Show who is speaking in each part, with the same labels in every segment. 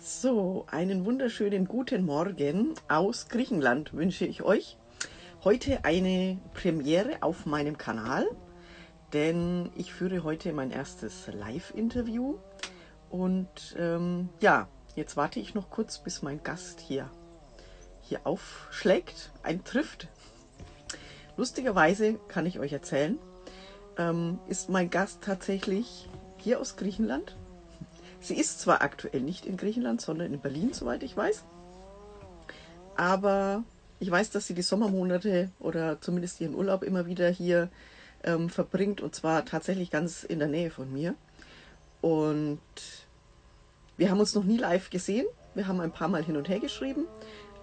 Speaker 1: So, einen wunderschönen guten Morgen aus Griechenland wünsche ich euch. Heute eine Premiere auf meinem Kanal, denn ich führe heute mein erstes Live-Interview. Und ähm, ja, jetzt warte ich noch kurz, bis mein Gast hier, hier aufschlägt, eintrifft. Lustigerweise kann ich euch erzählen, ähm, ist mein Gast tatsächlich hier aus Griechenland Sie ist zwar aktuell nicht in Griechenland, sondern in Berlin, soweit ich weiß. Aber ich weiß, dass sie die Sommermonate oder zumindest ihren Urlaub immer wieder hier ähm, verbringt und zwar tatsächlich ganz in der Nähe von mir. Und wir haben uns noch nie live gesehen. Wir haben ein paar Mal hin und her geschrieben,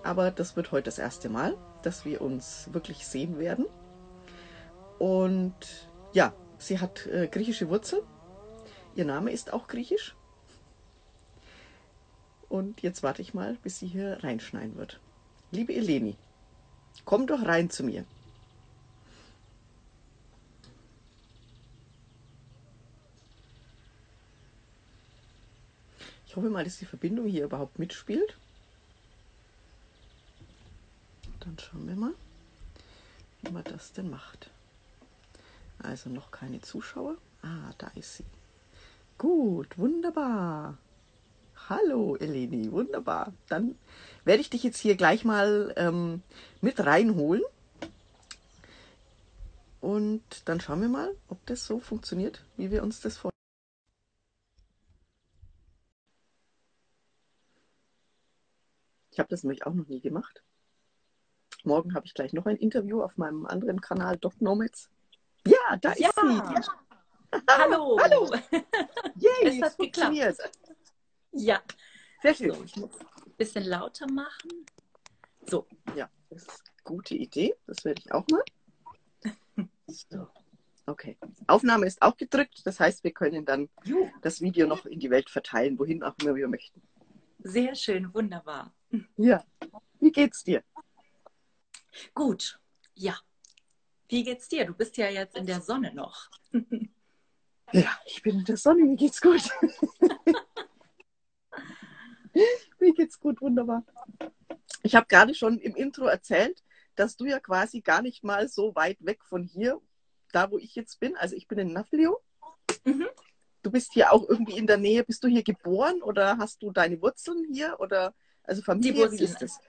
Speaker 1: aber das wird heute das erste Mal, dass wir uns wirklich sehen werden. Und ja, sie hat äh, griechische Wurzeln. Ihr Name ist auch griechisch. Und jetzt warte ich mal, bis sie hier reinschneiden wird. Liebe Eleni, komm doch rein zu mir. Ich hoffe mal, dass die Verbindung hier überhaupt mitspielt. Dann schauen wir mal, wie man das denn macht. Also noch keine Zuschauer. Ah, da ist sie. Gut, wunderbar. Hallo Eleni, wunderbar. Dann werde ich dich jetzt hier gleich mal ähm, mit reinholen. Und dann schauen wir mal, ob das so funktioniert, wie wir uns das vorstellen. Ich habe das nämlich auch noch nie gemacht. Morgen habe ich gleich noch ein Interview auf meinem anderen Kanal, Doc Nomads. Ja, da ja. ist sie. Ja.
Speaker 2: Hallo.
Speaker 1: Hallo. Yay, es hat funktioniert. Geklappt.
Speaker 2: Ja.
Speaker 1: Sehr schön.
Speaker 2: So, ich muss ein bisschen lauter machen.
Speaker 1: So. Ja, das ist eine gute Idee. Das werde ich auch mal. So. Okay. Aufnahme ist auch gedrückt. Das heißt, wir können dann jo. das Video noch in die Welt verteilen, wohin auch immer wir möchten.
Speaker 2: Sehr schön, wunderbar.
Speaker 1: Ja. Wie geht's dir?
Speaker 2: Gut. Ja. Wie geht's dir? Du bist ja jetzt in der Sonne noch.
Speaker 1: Ja, ich bin in der Sonne. Mir geht's gut. Mir geht's gut, wunderbar. Ich habe gerade schon im Intro erzählt, dass du ja quasi gar nicht mal so weit weg von hier, da wo ich jetzt bin, also ich bin in Naflio. Mhm. Du bist hier auch irgendwie in der Nähe. Bist du hier geboren oder hast du deine Wurzeln hier oder also Familie?
Speaker 2: Die Wurzeln. Wie ist das?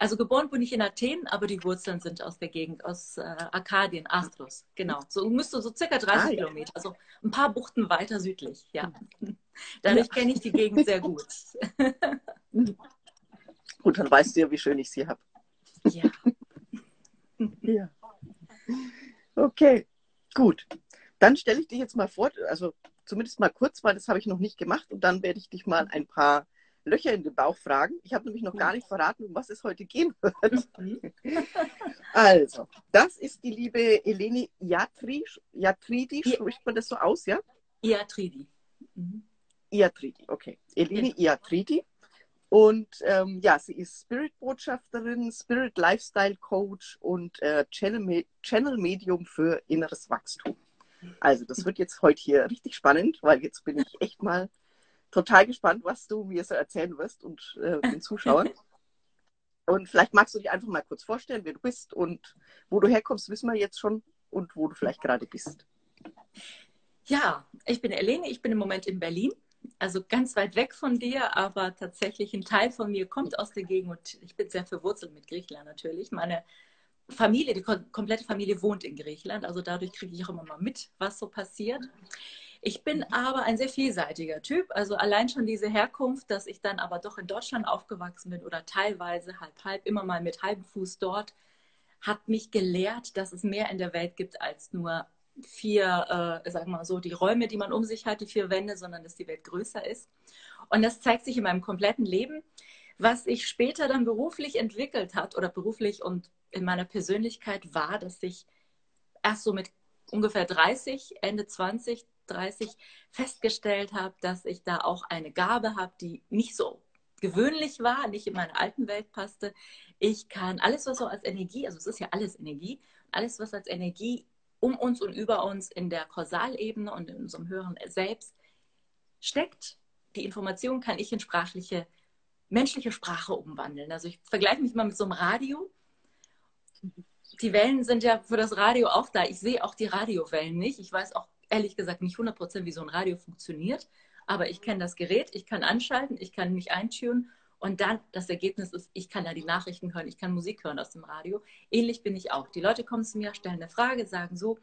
Speaker 2: Also geboren bin ich in Athen, aber die Wurzeln sind aus der Gegend, aus äh, Arkadien, Astros, genau. So müsste so circa 30 ah, Kilometer, also ein paar Buchten weiter südlich, ja. Dadurch ja. kenne ich die Gegend sehr gut.
Speaker 1: gut, dann weißt du ja, wie schön ich sie habe.
Speaker 2: Ja.
Speaker 1: ja. Okay, gut. Dann stelle ich dich jetzt mal vor, also zumindest mal kurz, weil das habe ich noch nicht gemacht und dann werde ich dich mal ein paar Löcher in den Bauch fragen. Ich habe nämlich noch gar nicht verraten, um was es heute gehen wird. Mhm. also, das ist die liebe Eleni Iatri, Iatridi, spricht man das so aus, ja?
Speaker 2: Iatridi. Mhm.
Speaker 1: Iatridi, okay. Eleni ja. Iatridi. Und ähm, ja, sie ist Spirit-Botschafterin, Spirit-Lifestyle-Coach und äh, Channel-Medium für inneres Wachstum. Also das wird jetzt heute hier richtig spannend, weil jetzt bin ich echt mal total gespannt, was du mir so erzählen wirst und äh, den Zuschauern. und vielleicht magst du dich einfach mal kurz vorstellen, wer du bist und wo du herkommst, wissen wir jetzt schon und wo du vielleicht gerade bist.
Speaker 2: Ja, ich bin Elene, ich bin im Moment in Berlin, also ganz weit weg von dir, aber tatsächlich ein Teil von mir kommt aus der Gegend und ich bin sehr verwurzelt mit Griechenland natürlich. Meine Familie, die komplette Familie wohnt in Griechenland, also dadurch kriege ich auch immer mal mit, was so passiert. Ich bin aber ein sehr vielseitiger Typ. Also allein schon diese Herkunft, dass ich dann aber doch in Deutschland aufgewachsen bin oder teilweise halb halb, immer mal mit halbem Fuß dort, hat mich gelehrt, dass es mehr in der Welt gibt als nur vier, äh, sagen wir mal so, die Räume, die man um sich hat, die vier Wände, sondern dass die Welt größer ist. Und das zeigt sich in meinem kompletten Leben. Was sich später dann beruflich entwickelt hat oder beruflich und in meiner Persönlichkeit war, dass ich erst so mit ungefähr 30, Ende 20 30 festgestellt habe, dass ich da auch eine Gabe habe, die nicht so gewöhnlich war, nicht in meine alten Welt passte. Ich kann alles, was so als Energie, also es ist ja alles Energie, alles, was als Energie um uns und über uns in der Kausalebene und in unserem höheren Selbst steckt, die Information kann ich in sprachliche, menschliche Sprache umwandeln. Also ich vergleiche mich mal mit so einem Radio. Die Wellen sind ja für das Radio auch da. Ich sehe auch die Radiowellen nicht. Ich weiß auch ehrlich gesagt nicht 100% wie so ein Radio funktioniert. Aber ich kenne das Gerät, ich kann anschalten, ich kann mich eintunen und dann das Ergebnis ist, ich kann da die Nachrichten hören, ich kann Musik hören aus dem Radio. Ähnlich bin ich auch. Die Leute kommen zu mir, stellen eine Frage, sagen so,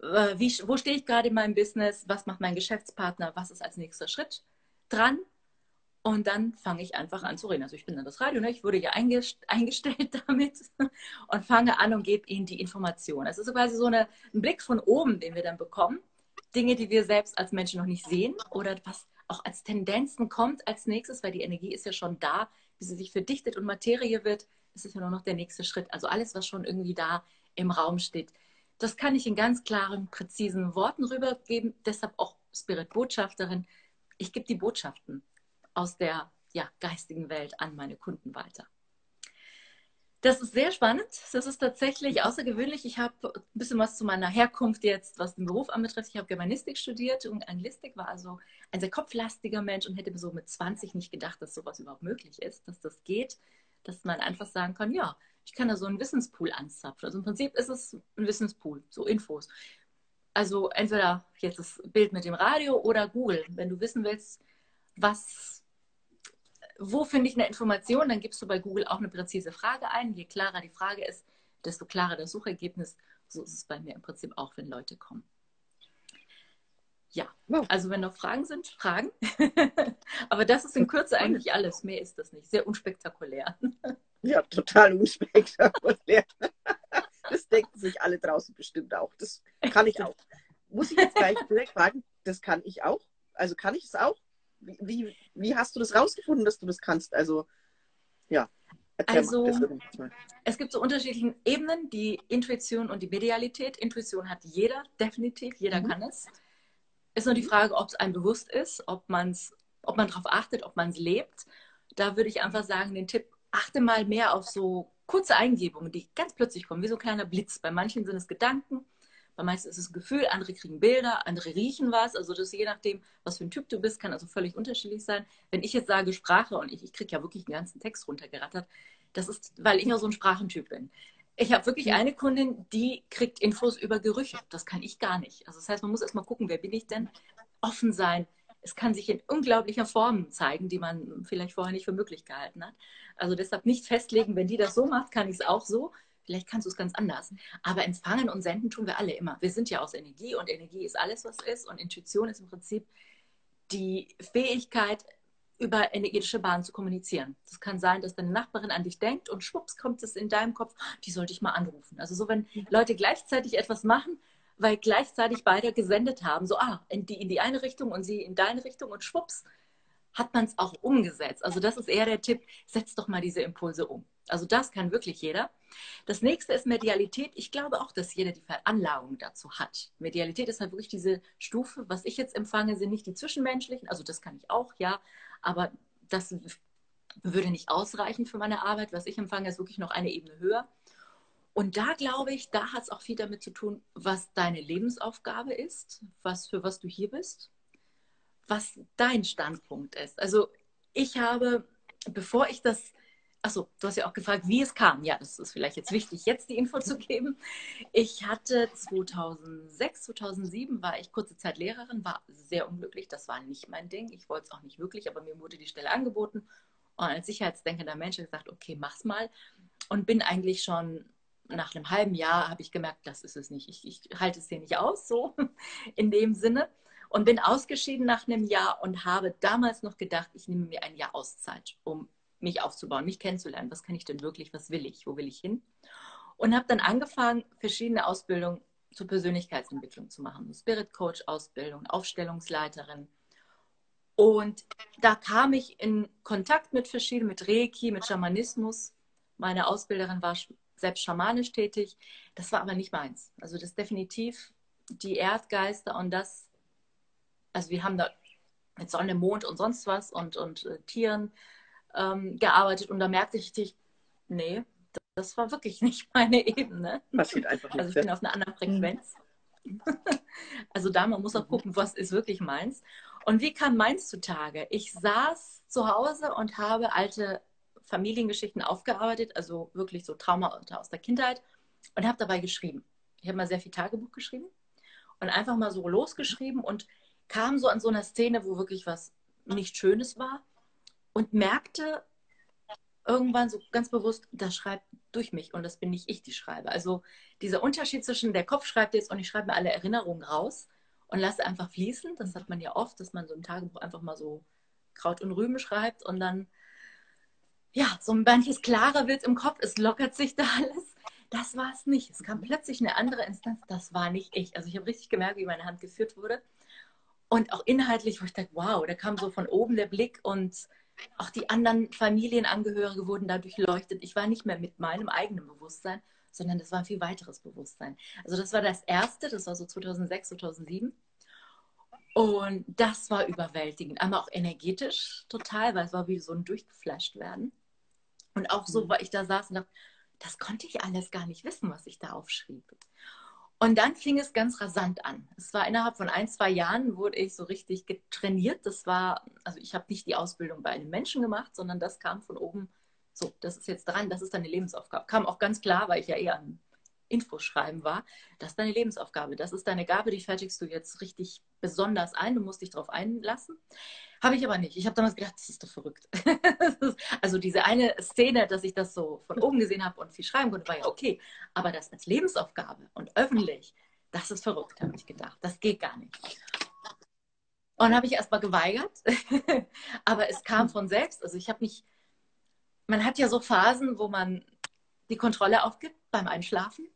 Speaker 2: äh, wie, wo stehe ich gerade in meinem Business, was macht mein Geschäftspartner, was ist als nächster Schritt dran. Und dann fange ich einfach an zu reden. Also ich bin dann das Radio, ne? ich wurde ja eingestellt damit und fange an und gebe ihnen die Information. Es ist quasi so eine, ein Blick von oben, den wir dann bekommen. Dinge, die wir selbst als Menschen noch nicht sehen oder was auch als Tendenzen kommt als nächstes, weil die Energie ist ja schon da, bis sie sich verdichtet und Materie wird, ist ja nur noch der nächste Schritt. Also alles, was schon irgendwie da im Raum steht. Das kann ich in ganz klaren, präzisen Worten rübergeben. Deshalb auch Spirit-Botschafterin. Ich gebe die Botschaften aus der ja, geistigen Welt an meine Kunden weiter. Das ist sehr spannend. Das ist tatsächlich außergewöhnlich. Ich habe ein bisschen was zu meiner Herkunft jetzt, was den Beruf anbetrifft. Ich habe Germanistik studiert und Anglistik, war also ein sehr kopflastiger Mensch und hätte mir so mit 20 nicht gedacht, dass sowas überhaupt möglich ist, dass das geht, dass man einfach sagen kann, ja, ich kann da so einen Wissenspool anzapfen. Also im Prinzip ist es ein Wissenspool, so Infos. Also entweder jetzt das Bild mit dem Radio oder Google. Wenn du wissen willst, was, wo finde ich eine Information, dann gibst du bei Google auch eine präzise Frage ein. Je klarer die Frage ist, desto klarer das Suchergebnis. So ist es bei mir im Prinzip auch, wenn Leute kommen. Ja, also wenn noch Fragen sind, Fragen. Aber das ist in Kürze eigentlich alles. Mehr ist das nicht. Sehr unspektakulär.
Speaker 1: Ja, total unspektakulär. Das denken sich alle draußen bestimmt auch. Das kann ich auch. Muss ich jetzt gleich direkt fragen, das kann ich auch? Also kann ich es auch? Wie, wie, wie hast du das rausgefunden, dass du das kannst? Also, ja.
Speaker 2: Also, es gibt so unterschiedliche Ebenen, die Intuition und die Medialität. Intuition hat jeder, definitiv, jeder mhm. kann es. Ist nur die Frage, ob es einem bewusst ist, ob, man's, ob man darauf achtet, ob man es lebt. Da würde ich einfach sagen, den Tipp, achte mal mehr auf so kurze Eingebungen, die ganz plötzlich kommen, wie so ein kleiner Blitz. Bei manchen sind es Gedanken, bei manchen ist es ein Gefühl, andere kriegen Bilder, andere riechen was. Also das je nachdem, was für ein Typ du bist, kann also völlig unterschiedlich sein. Wenn ich jetzt sage Sprache und ich, ich kriege ja wirklich den ganzen Text runtergerattert, das ist, weil ich ja so ein Sprachentyp bin. Ich habe wirklich eine Kundin, die kriegt Infos über Gerüche. Das kann ich gar nicht. Also das heißt, man muss erstmal gucken, wer bin ich denn? Offen sein. Es kann sich in unglaublicher Formen zeigen, die man vielleicht vorher nicht für möglich gehalten hat. Also deshalb nicht festlegen, wenn die das so macht, kann ich es auch so. Vielleicht kannst du es ganz anders. Aber empfangen und senden tun wir alle immer. Wir sind ja aus Energie und Energie ist alles, was ist. Und Intuition ist im Prinzip die Fähigkeit, über energetische Bahnen zu kommunizieren. Das kann sein, dass deine Nachbarin an dich denkt und schwupps kommt es in deinem Kopf, die sollte ich mal anrufen. Also so, wenn Leute gleichzeitig etwas machen, weil gleichzeitig beide gesendet haben, so, ah, in die, in die eine Richtung und sie in deine Richtung und schwupps, hat man es auch umgesetzt. Also das ist eher der Tipp, setz doch mal diese Impulse um. Also das kann wirklich jeder. Das nächste ist Medialität. Ich glaube auch, dass jeder die Veranlagung dazu hat. Medialität ist halt wirklich diese Stufe. Was ich jetzt empfange, sind nicht die zwischenmenschlichen. Also das kann ich auch, ja. Aber das würde nicht ausreichen für meine Arbeit. Was ich empfange, ist wirklich noch eine Ebene höher. Und da glaube ich, da hat es auch viel damit zu tun, was deine Lebensaufgabe ist, was für was du hier bist, was dein Standpunkt ist. Also ich habe, bevor ich das Achso, du hast ja auch gefragt, wie es kam. Ja, das ist vielleicht jetzt wichtig, jetzt die Info zu geben. Ich hatte 2006, 2007 war ich kurze Zeit Lehrerin, war sehr unglücklich. Das war nicht mein Ding. Ich wollte es auch nicht wirklich, aber mir wurde die Stelle angeboten. Und als sicherheitsdenkender Mensch habe ich gesagt, okay, mach's mal. Und bin eigentlich schon nach einem halben Jahr, habe ich gemerkt, das ist es nicht. Ich, ich halte es hier nicht aus, so in dem Sinne. Und bin ausgeschieden nach einem Jahr und habe damals noch gedacht, ich nehme mir ein Jahr Auszeit, um mich aufzubauen, mich kennenzulernen. Was kann ich denn wirklich? Was will ich? Wo will ich hin? Und habe dann angefangen, verschiedene Ausbildungen zur Persönlichkeitsentwicklung zu machen. Spirit Coach Ausbildung, Aufstellungsleiterin. Und da kam ich in Kontakt mit verschiedenen, mit Reiki, mit Schamanismus. Meine Ausbilderin war selbst schamanisch tätig. Das war aber nicht meins. Also das definitiv die Erdgeister und das, also wir haben da mit Sonne, Mond und sonst was und, und äh, Tieren ähm, gearbeitet und da merkte ich richtig, nee, das war wirklich nicht meine Ebene.
Speaker 1: Passiert einfach nicht.
Speaker 2: Also ich bin auf einer anderen Frequenz. also da, man muss auch mhm. gucken, was ist wirklich meins. Und wie kam meins zutage? Ich saß zu Hause und habe alte Familiengeschichten aufgearbeitet, also wirklich so Trauma aus der Kindheit und habe dabei geschrieben. Ich habe mal sehr viel Tagebuch geschrieben und einfach mal so losgeschrieben und kam so an so einer Szene, wo wirklich was nicht Schönes war und merkte irgendwann so ganz bewusst, das schreibt durch mich und das bin nicht ich, die schreibe. Also dieser Unterschied zwischen der Kopf schreibt jetzt und ich schreibe mir alle Erinnerungen raus und lasse einfach fließen. Das hat man ja oft, dass man so im Tagebuch einfach mal so Kraut und Rüben schreibt und dann ja, so manches klarer wird im Kopf, es lockert sich da alles. Das war es nicht. Es kam plötzlich eine andere Instanz, das war nicht ich. Also ich habe richtig gemerkt, wie meine Hand geführt wurde. Und auch inhaltlich, wo ich dachte, wow, da kam so von oben der Blick und auch die anderen Familienangehörige wurden dadurch leuchtet. Ich war nicht mehr mit meinem eigenen Bewusstsein, sondern das war ein viel weiteres Bewusstsein. Also das war das erste, das war so 2006, 2007. Und das war überwältigend. Einmal auch energetisch total, weil es war wie so ein durchgeflasht werden. Und auch so, mhm. weil ich da saß und dachte, das konnte ich alles gar nicht wissen, was ich da aufschrieb. Und dann fing es ganz rasant an. Es war innerhalb von ein, zwei Jahren wurde ich so richtig getrainiert. Das war, also ich habe nicht die Ausbildung bei einem Menschen gemacht, sondern das kam von oben. So, das ist jetzt dran, das ist deine Lebensaufgabe. Kam auch ganz klar, weil ich ja eher an Infos schreiben war. Das ist deine Lebensaufgabe. Das ist deine Gabe, die fertigst du jetzt richtig besonders ein. Du musst dich darauf einlassen. Habe ich aber nicht. Ich habe damals gedacht, das ist doch verrückt. also diese eine Szene, dass ich das so von oben gesehen habe und viel schreiben konnte, war ja okay. Aber das als Lebensaufgabe und öffentlich, das ist verrückt, habe ich gedacht. Das geht gar nicht. Und habe ich erstmal geweigert. aber es kam von selbst. Also ich habe mich, man hat ja so Phasen, wo man die Kontrolle aufgibt beim Einschlafen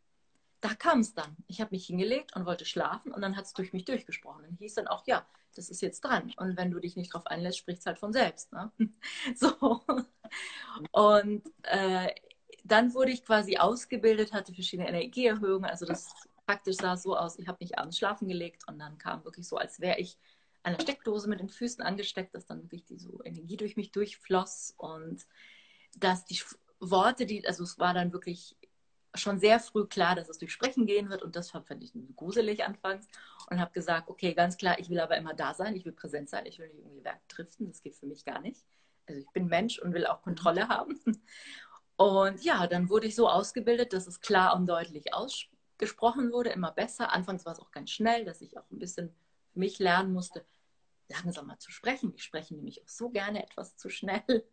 Speaker 2: da kam es dann. Ich habe mich hingelegt und wollte schlafen und dann hat es durch mich durchgesprochen. Und hieß dann auch, ja, das ist jetzt dran. Und wenn du dich nicht drauf einlässt, spricht es halt von selbst. Ne? So. Und äh, dann wurde ich quasi ausgebildet, hatte verschiedene Energieerhöhungen. Also das praktisch sah so aus, ich habe mich abends schlafen gelegt und dann kam wirklich so, als wäre ich an der Steckdose mit den Füßen angesteckt, dass dann wirklich die so Energie durch mich durchfloss und dass die Worte, die, also es war dann wirklich schon sehr früh klar, dass es durch Sprechen gehen wird und das fand ich gruselig anfangs und habe gesagt, okay, ganz klar, ich will aber immer da sein, ich will präsent sein, ich will nicht irgendwie wegdriften, das geht für mich gar nicht. Also ich bin Mensch und will auch Kontrolle haben. Und ja, dann wurde ich so ausgebildet, dass es klar und deutlich ausgesprochen wurde, immer besser. Anfangs war es auch ganz schnell, dass ich auch ein bisschen für mich lernen musste, langsamer zu sprechen. Ich spreche nämlich auch so gerne etwas zu schnell.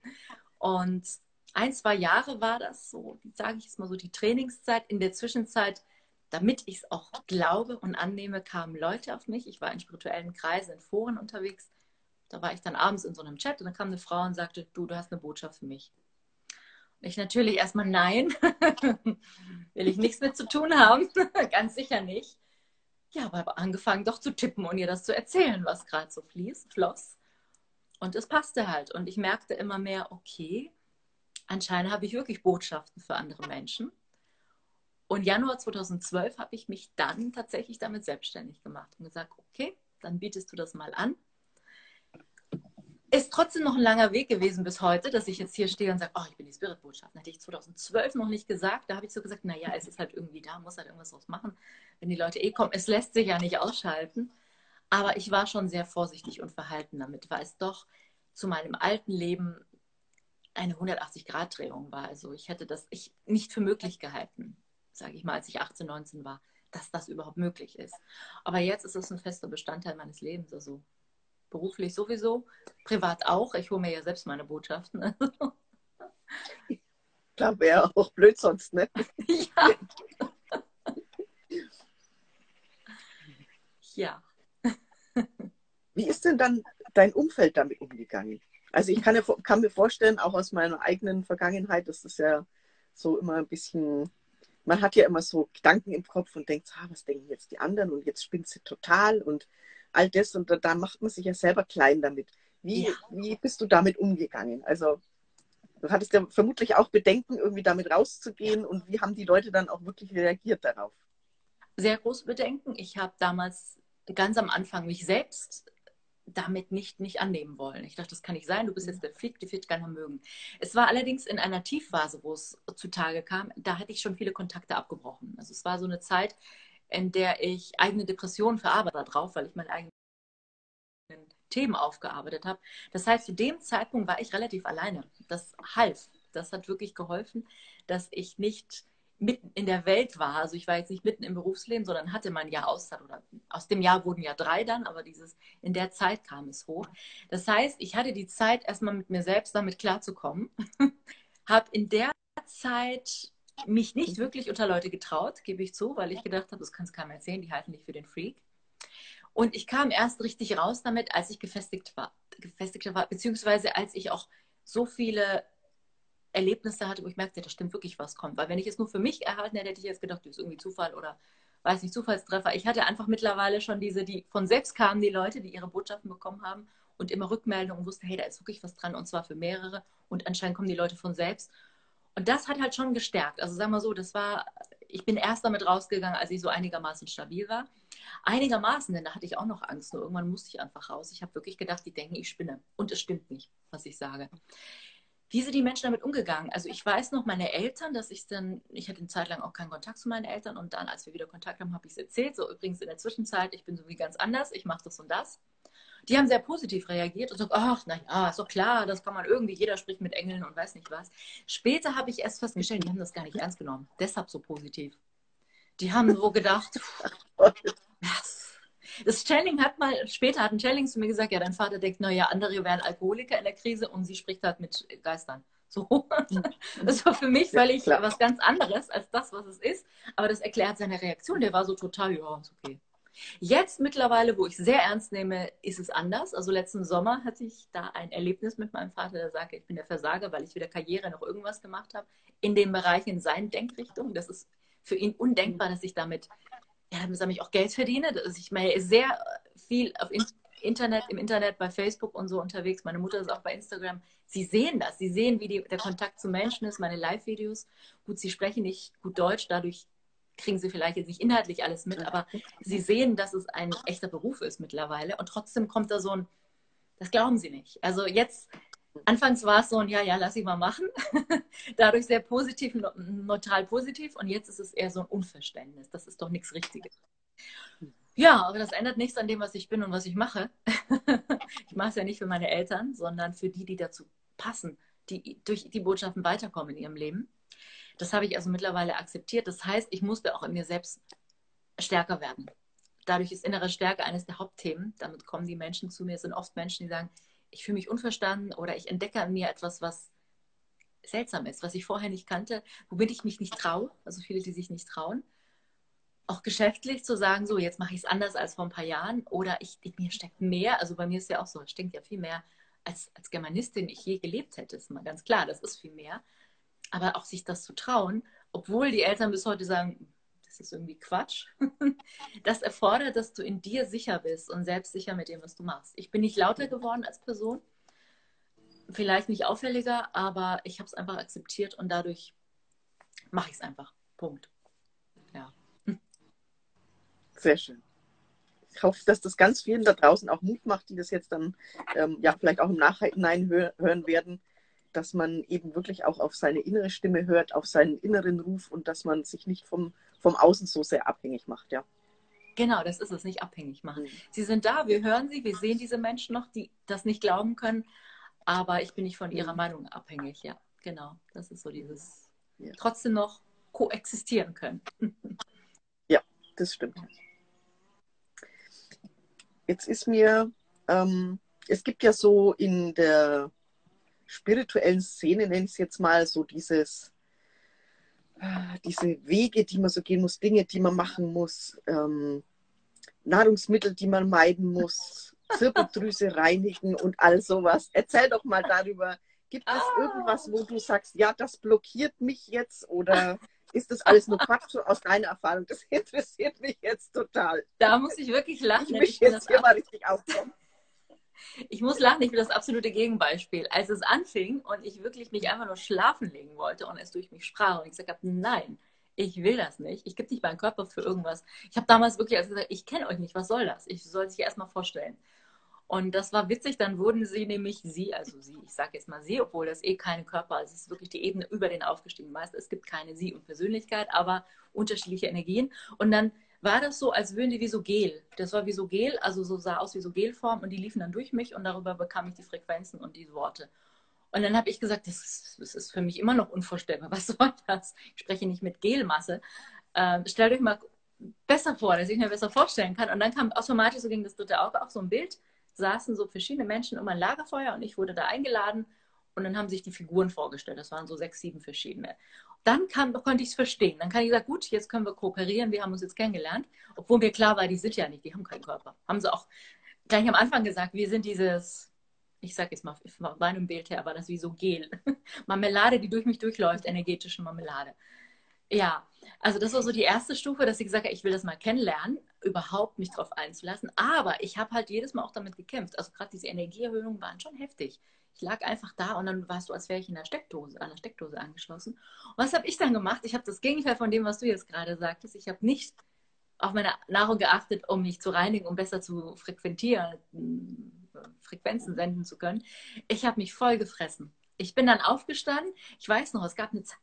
Speaker 2: Und ein, zwei Jahre war das so, sage ich jetzt mal so, die Trainingszeit. In der Zwischenzeit, damit ich es auch glaube und annehme, kamen Leute auf mich. Ich war in spirituellen Kreisen, in Foren unterwegs. Da war ich dann abends in so einem Chat und dann kam eine Frau und sagte, du, du hast eine Botschaft für mich. Und ich natürlich erstmal nein, will ich nichts mit zu tun haben, ganz sicher nicht. Ja, aber angefangen doch zu tippen und ihr das zu erzählen, was gerade so fließt, floss. Und es passte halt. Und ich merkte immer mehr, okay, anscheinend habe ich wirklich Botschaften für andere Menschen. Und Januar 2012 habe ich mich dann tatsächlich damit selbstständig gemacht und gesagt, okay, dann bietest du das mal an. Ist trotzdem noch ein langer Weg gewesen bis heute, dass ich jetzt hier stehe und sage, oh, ich bin die Spirit-Botschaft. Hätte ich 2012 noch nicht gesagt. Da habe ich so gesagt, naja, es ist halt irgendwie da, muss halt irgendwas draus machen, wenn die Leute eh kommen. Es lässt sich ja nicht ausschalten. Aber ich war schon sehr vorsichtig und verhalten damit, weil es doch zu meinem alten Leben eine 180-Grad-Drehung war. Also ich hätte das ich nicht für möglich gehalten, sage ich mal, als ich 18, 19 war, dass das überhaupt möglich ist. Aber jetzt ist es ein fester Bestandteil meines Lebens. Also beruflich sowieso, privat auch. Ich hole mir ja selbst meine Botschaften.
Speaker 1: ich glaube, wäre auch blöd sonst, ne?
Speaker 2: ja. ja.
Speaker 1: Wie ist denn dann dein Umfeld damit umgegangen? Also ich kann, ja, kann mir vorstellen, auch aus meiner eigenen Vergangenheit, dass das ja so immer ein bisschen, man hat ja immer so Gedanken im Kopf und denkt, ah, was denken jetzt die anderen und jetzt spinnt sie total und all das und da, da macht man sich ja selber klein damit. Wie, ja. wie bist du damit umgegangen? Also du hattest ja vermutlich auch Bedenken, irgendwie damit rauszugehen und wie haben die Leute dann auch wirklich reagiert darauf?
Speaker 2: Sehr große Bedenken. Ich habe damals ganz am Anfang mich selbst damit nicht, nicht annehmen wollen. Ich dachte, das kann nicht sein, du bist jetzt der Freak, die wird keiner mögen. Es war allerdings in einer Tiefphase, wo es zutage kam, da hatte ich schon viele Kontakte abgebrochen. Also es war so eine Zeit, in der ich eigene Depressionen verarbeitet drauf, weil ich meine eigenen Themen aufgearbeitet habe. Das heißt, zu dem Zeitpunkt war ich relativ alleine. Das half. Das hat wirklich geholfen, dass ich nicht mitten in der Welt war. Also ich war jetzt nicht mitten im Berufsleben, sondern hatte mein Jahr Auszeit oder aus dem Jahr wurden ja drei dann, aber dieses in der Zeit kam es hoch. Das heißt, ich hatte die Zeit erstmal mit mir selbst damit klarzukommen, habe in der Zeit mich nicht wirklich unter Leute getraut, gebe ich zu, weil ich gedacht habe, das kann es keinem erzählen, die halten dich für den Freak. Und ich kam erst richtig raus damit, als ich gefestigt war, gefestigt war, beziehungsweise als ich auch so viele Erlebnisse hatte, wo ich merkte, da stimmt wirklich was kommt. Weil wenn ich es nur für mich erhalten hätte, hätte ich jetzt gedacht, das ist irgendwie Zufall oder weiß nicht, Zufallstreffer. Ich hatte einfach mittlerweile schon diese, die von selbst kamen, die Leute, die ihre Botschaften bekommen haben und immer Rückmeldungen und wussten, hey, da ist wirklich was dran und zwar für mehrere und anscheinend kommen die Leute von selbst. Und das hat halt schon gestärkt. Also sagen wir so, das war, ich bin erst damit rausgegangen, als ich so einigermaßen stabil war. Einigermaßen, denn da hatte ich auch noch Angst. Nur irgendwann musste ich einfach raus. Ich habe wirklich gedacht, die denken, ich spinne. Und es stimmt nicht, was ich sage. Wie sind die Menschen damit umgegangen? Also ich weiß noch, meine Eltern, dass ich dann, ich hatte eine Zeit lang auch keinen Kontakt zu meinen Eltern und dann, als wir wieder Kontakt haben, habe ich es erzählt. So übrigens in der Zwischenzeit, ich bin so wie ganz anders, ich mache das und das. Die haben sehr positiv reagiert und so, ach, naja, ist doch klar, das kann man irgendwie, jeder spricht mit Engeln und weiß nicht was. Später habe ich erst festgestellt, die haben das gar nicht ernst genommen. Deshalb so positiv. Die haben so gedacht, was? Das Channing hat mal, später hat ein Channing zu mir gesagt, ja, dein Vater denkt, naja, andere wären Alkoholiker in der Krise und sie spricht halt mit Geistern. So. Das war für mich völlig ja, was ganz anderes als das, was es ist. Aber das erklärt seine Reaktion. Der war so total, ja, ist okay. Jetzt mittlerweile, wo ich sehr ernst nehme, ist es anders. Also letzten Sommer hatte ich da ein Erlebnis mit meinem Vater, der sagte, ich bin der Versager, weil ich weder Karriere noch irgendwas gemacht habe in dem Bereich in seinen Denkrichtung. Das ist für ihn undenkbar, dass ich damit ja, damit ich auch Geld verdiene. Also ich meine, sehr viel auf Internet, im Internet, bei Facebook und so unterwegs. Meine Mutter ist auch bei Instagram. Sie sehen das. Sie sehen, wie die, der Kontakt zu Menschen ist, meine Live-Videos. Gut, sie sprechen nicht gut Deutsch, dadurch kriegen sie vielleicht jetzt nicht inhaltlich alles mit, aber sie sehen, dass es ein echter Beruf ist mittlerweile. Und trotzdem kommt da so ein, das glauben sie nicht. Also jetzt Anfangs war es so ein, ja, ja, lass ich mal machen. Dadurch sehr positiv, neutral positiv. Und jetzt ist es eher so ein Unverständnis. Das ist doch nichts Richtiges. Ja, aber das ändert nichts an dem, was ich bin und was ich mache. ich mache es ja nicht für meine Eltern, sondern für die, die dazu passen, die durch die Botschaften weiterkommen in ihrem Leben. Das habe ich also mittlerweile akzeptiert. Das heißt, ich musste auch in mir selbst stärker werden. Dadurch ist innere Stärke eines der Hauptthemen. Damit kommen die Menschen zu mir. Es sind oft Menschen, die sagen, ich fühle mich unverstanden oder ich entdecke an mir etwas, was seltsam ist, was ich vorher nicht kannte, womit ich mich nicht traue, also viele, die sich nicht trauen. Auch geschäftlich zu sagen, so, jetzt mache ich es anders als vor ein paar Jahren oder ich, in mir steckt mehr, also bei mir ist ja auch so, es steckt ja viel mehr als, als Germanistin ich je gelebt hätte, ist mal ganz klar, das ist viel mehr. Aber auch sich das zu trauen, obwohl die Eltern bis heute sagen, das ist irgendwie Quatsch. Das erfordert, dass du in dir sicher bist und selbstsicher mit dem, was du machst. Ich bin nicht lauter geworden als Person, vielleicht nicht auffälliger, aber ich habe es einfach akzeptiert und dadurch mache ich es einfach. Punkt. Ja.
Speaker 1: Sehr schön. Ich hoffe, dass das ganz vielen da draußen auch Mut macht, die das jetzt dann ähm, ja vielleicht auch im Nachhinein hören werden, dass man eben wirklich auch auf seine innere Stimme hört, auf seinen inneren Ruf und dass man sich nicht vom, vom Außen so sehr abhängig macht, ja.
Speaker 2: Genau, das ist es, nicht abhängig machen. Mhm. Sie sind da, wir hören sie, wir sehen diese Menschen noch, die das nicht glauben können, aber ich bin nicht von ihrer mhm. Meinung abhängig, ja. Genau, das ist so dieses ja. trotzdem noch koexistieren können.
Speaker 1: ja, das stimmt. Jetzt ist mir, ähm, es gibt ja so in der spirituellen Szene, nenne ich es jetzt mal, so dieses, äh, diese Wege, die man so gehen muss, Dinge, die man machen muss, ähm, Nahrungsmittel, die man meiden muss, Zirbeldrüse reinigen und all sowas. Erzähl doch mal darüber. Gibt es ah. irgendwas, wo du sagst, ja, das blockiert mich jetzt oder ist das alles nur Quatsch aus deiner Erfahrung? Das interessiert mich jetzt total.
Speaker 2: Da muss ich wirklich lachen.
Speaker 1: Ich möchte jetzt hier mal richtig aufkommen.
Speaker 2: Ich muss lachen, ich bin das absolute Gegenbeispiel. Als es anfing und ich wirklich mich einfach nur schlafen legen wollte und es durch mich sprach und ich gesagt habe, nein, ich will das nicht. Ich gebe nicht meinen Körper für irgendwas. Ich habe damals wirklich also gesagt, ich kenne euch nicht, was soll das? Ich soll sich erst mal vorstellen. Und das war witzig, dann wurden sie nämlich sie, also sie, ich sage jetzt mal sie, obwohl das eh keine Körper, ist, es ist wirklich die Ebene über den aufgestiegen. Meist, es gibt keine sie und Persönlichkeit, aber unterschiedliche Energien. Und dann war das so, als würden die wie so Gel. Das war wie so Gel, also so sah aus wie so Gelform und die liefen dann durch mich und darüber bekam ich die Frequenzen und die Worte. Und dann habe ich gesagt, das ist, das ist, für mich immer noch unvorstellbar. Was soll das? Ich spreche nicht mit Gelmasse. Ähm, stellt euch mal besser vor, dass ich mir besser vorstellen kann. Und dann kam automatisch so gegen das dritte Auge auch so ein Bild, saßen so verschiedene Menschen um ein Lagerfeuer und ich wurde da eingeladen und dann haben sich die Figuren vorgestellt. Das waren so sechs, sieben verschiedene. Dann kam, konnte ich es verstehen. Dann kann ich sagen, gut, jetzt können wir kooperieren, wir haben uns jetzt kennengelernt. Obwohl mir klar war, die sind ja nicht, die haben keinen Körper. Haben sie auch gleich am Anfang gesagt, wir sind dieses, ich sage jetzt mal, von meinem Bild her war das wie so Gel. Marmelade, die durch mich durchläuft, energetische Marmelade. Ja, also das war so die erste Stufe, dass ich gesagt habe, ich will das mal kennenlernen, überhaupt mich drauf einzulassen. Aber ich habe halt jedes Mal auch damit gekämpft. Also gerade diese Energieerhöhungen waren schon heftig. Ich lag einfach da und dann warst du, als wäre ich in der Steckdose, an der Steckdose angeschlossen. Und was habe ich dann gemacht? Ich habe das Gegenteil von dem, was du jetzt gerade sagtest. Ich habe nicht auf meine Nahrung geachtet, um mich zu reinigen, um besser zu frequentieren, Frequenzen senden zu können. Ich habe mich voll gefressen. Ich bin dann aufgestanden. Ich weiß noch, es gab eine Zeit,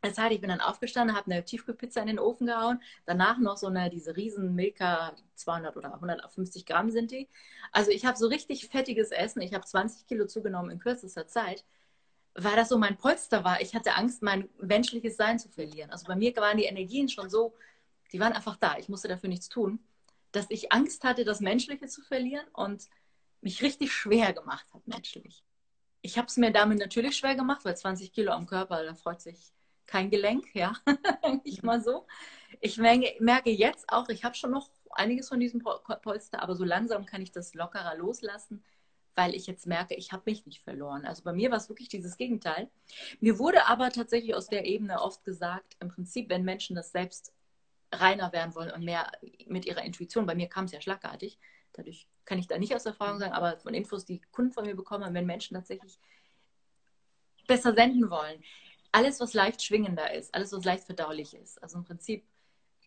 Speaker 2: das heißt, ich bin dann aufgestanden, habe eine Tiefkühlpizza in den Ofen gehauen, danach noch so eine, diese riesen Milka, 200 oder 150 Gramm sind die. Also ich habe so richtig fettiges Essen, ich habe 20 Kilo zugenommen in kürzester Zeit, weil das so mein Polster war. Ich hatte Angst, mein menschliches Sein zu verlieren. Also bei mir waren die Energien schon so, die waren einfach da, ich musste dafür nichts tun, dass ich Angst hatte, das Menschliche zu verlieren und mich richtig schwer gemacht hat menschlich. Ich habe es mir damit natürlich schwer gemacht, weil 20 Kilo am Körper, da freut sich kein Gelenk, ja, nicht mal so. Ich merke jetzt auch, ich habe schon noch einiges von diesem Polster, aber so langsam kann ich das lockerer loslassen, weil ich jetzt merke, ich habe mich nicht verloren. Also bei mir war es wirklich dieses Gegenteil. Mir wurde aber tatsächlich aus der Ebene oft gesagt, im Prinzip, wenn Menschen das selbst reiner werden wollen und mehr mit ihrer Intuition, bei mir kam es ja schlagartig, dadurch kann ich da nicht aus Erfahrung sagen, aber von Infos, die Kunden von mir bekommen, wenn Menschen tatsächlich besser senden wollen, alles, was leicht schwingender ist, alles, was leicht verdaulich ist. Also im Prinzip,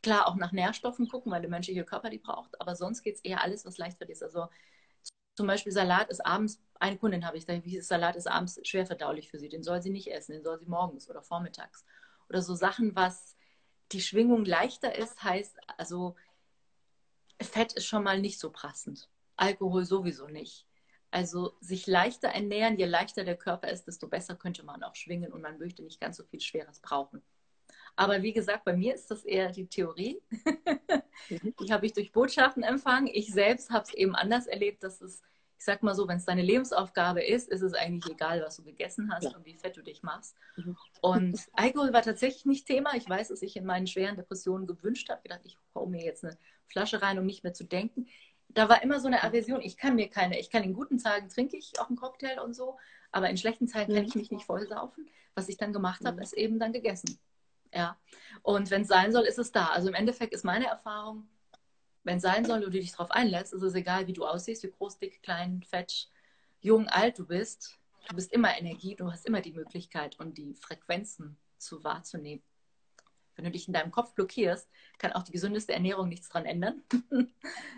Speaker 2: klar, auch nach Nährstoffen gucken, weil der menschliche Körper die braucht, aber sonst geht es eher alles, was leicht verdaulich ist. Also zum Beispiel Salat ist abends, eine Kundin habe ich, da hieß Salat ist abends schwer verdaulich für sie, den soll sie nicht essen, den soll sie morgens oder vormittags. Oder so Sachen, was die Schwingung leichter ist, heißt, also Fett ist schon mal nicht so passend. Alkohol sowieso nicht. Also sich leichter ernähren, je leichter der Körper ist, desto besser könnte man auch schwingen und man möchte nicht ganz so viel Schweres brauchen. Aber wie gesagt, bei mir ist das eher die Theorie. Mhm. die habe ich durch Botschaften empfangen. Ich selbst habe es eben anders erlebt, dass es, ich sag mal so, wenn es deine Lebensaufgabe ist, ist es eigentlich egal, was du gegessen hast ja. und wie fett du dich machst. Mhm. Und Alkohol war tatsächlich nicht Thema. Ich weiß, dass ich in meinen schweren Depressionen gewünscht habe, gedacht, ich hau mir jetzt eine Flasche rein, um nicht mehr zu denken da war immer so eine Aversion. Ich kann mir keine, ich kann in guten Tagen trinke ich auch einen Cocktail und so, aber in schlechten Zeiten kann ich mich nicht vollsaufen. Was ich dann gemacht habe, mhm. ist eben dann gegessen. Ja. Und wenn es sein soll, ist es da. Also im Endeffekt ist meine Erfahrung, wenn es sein soll und du dich darauf einlässt, ist es egal, wie du aussiehst, wie groß, dick, klein, fetch, jung, alt du bist. Du bist immer Energie, du hast immer die Möglichkeit und die Frequenzen zu wahrzunehmen. Wenn du dich in deinem Kopf blockierst, kann auch die gesündeste Ernährung nichts dran ändern.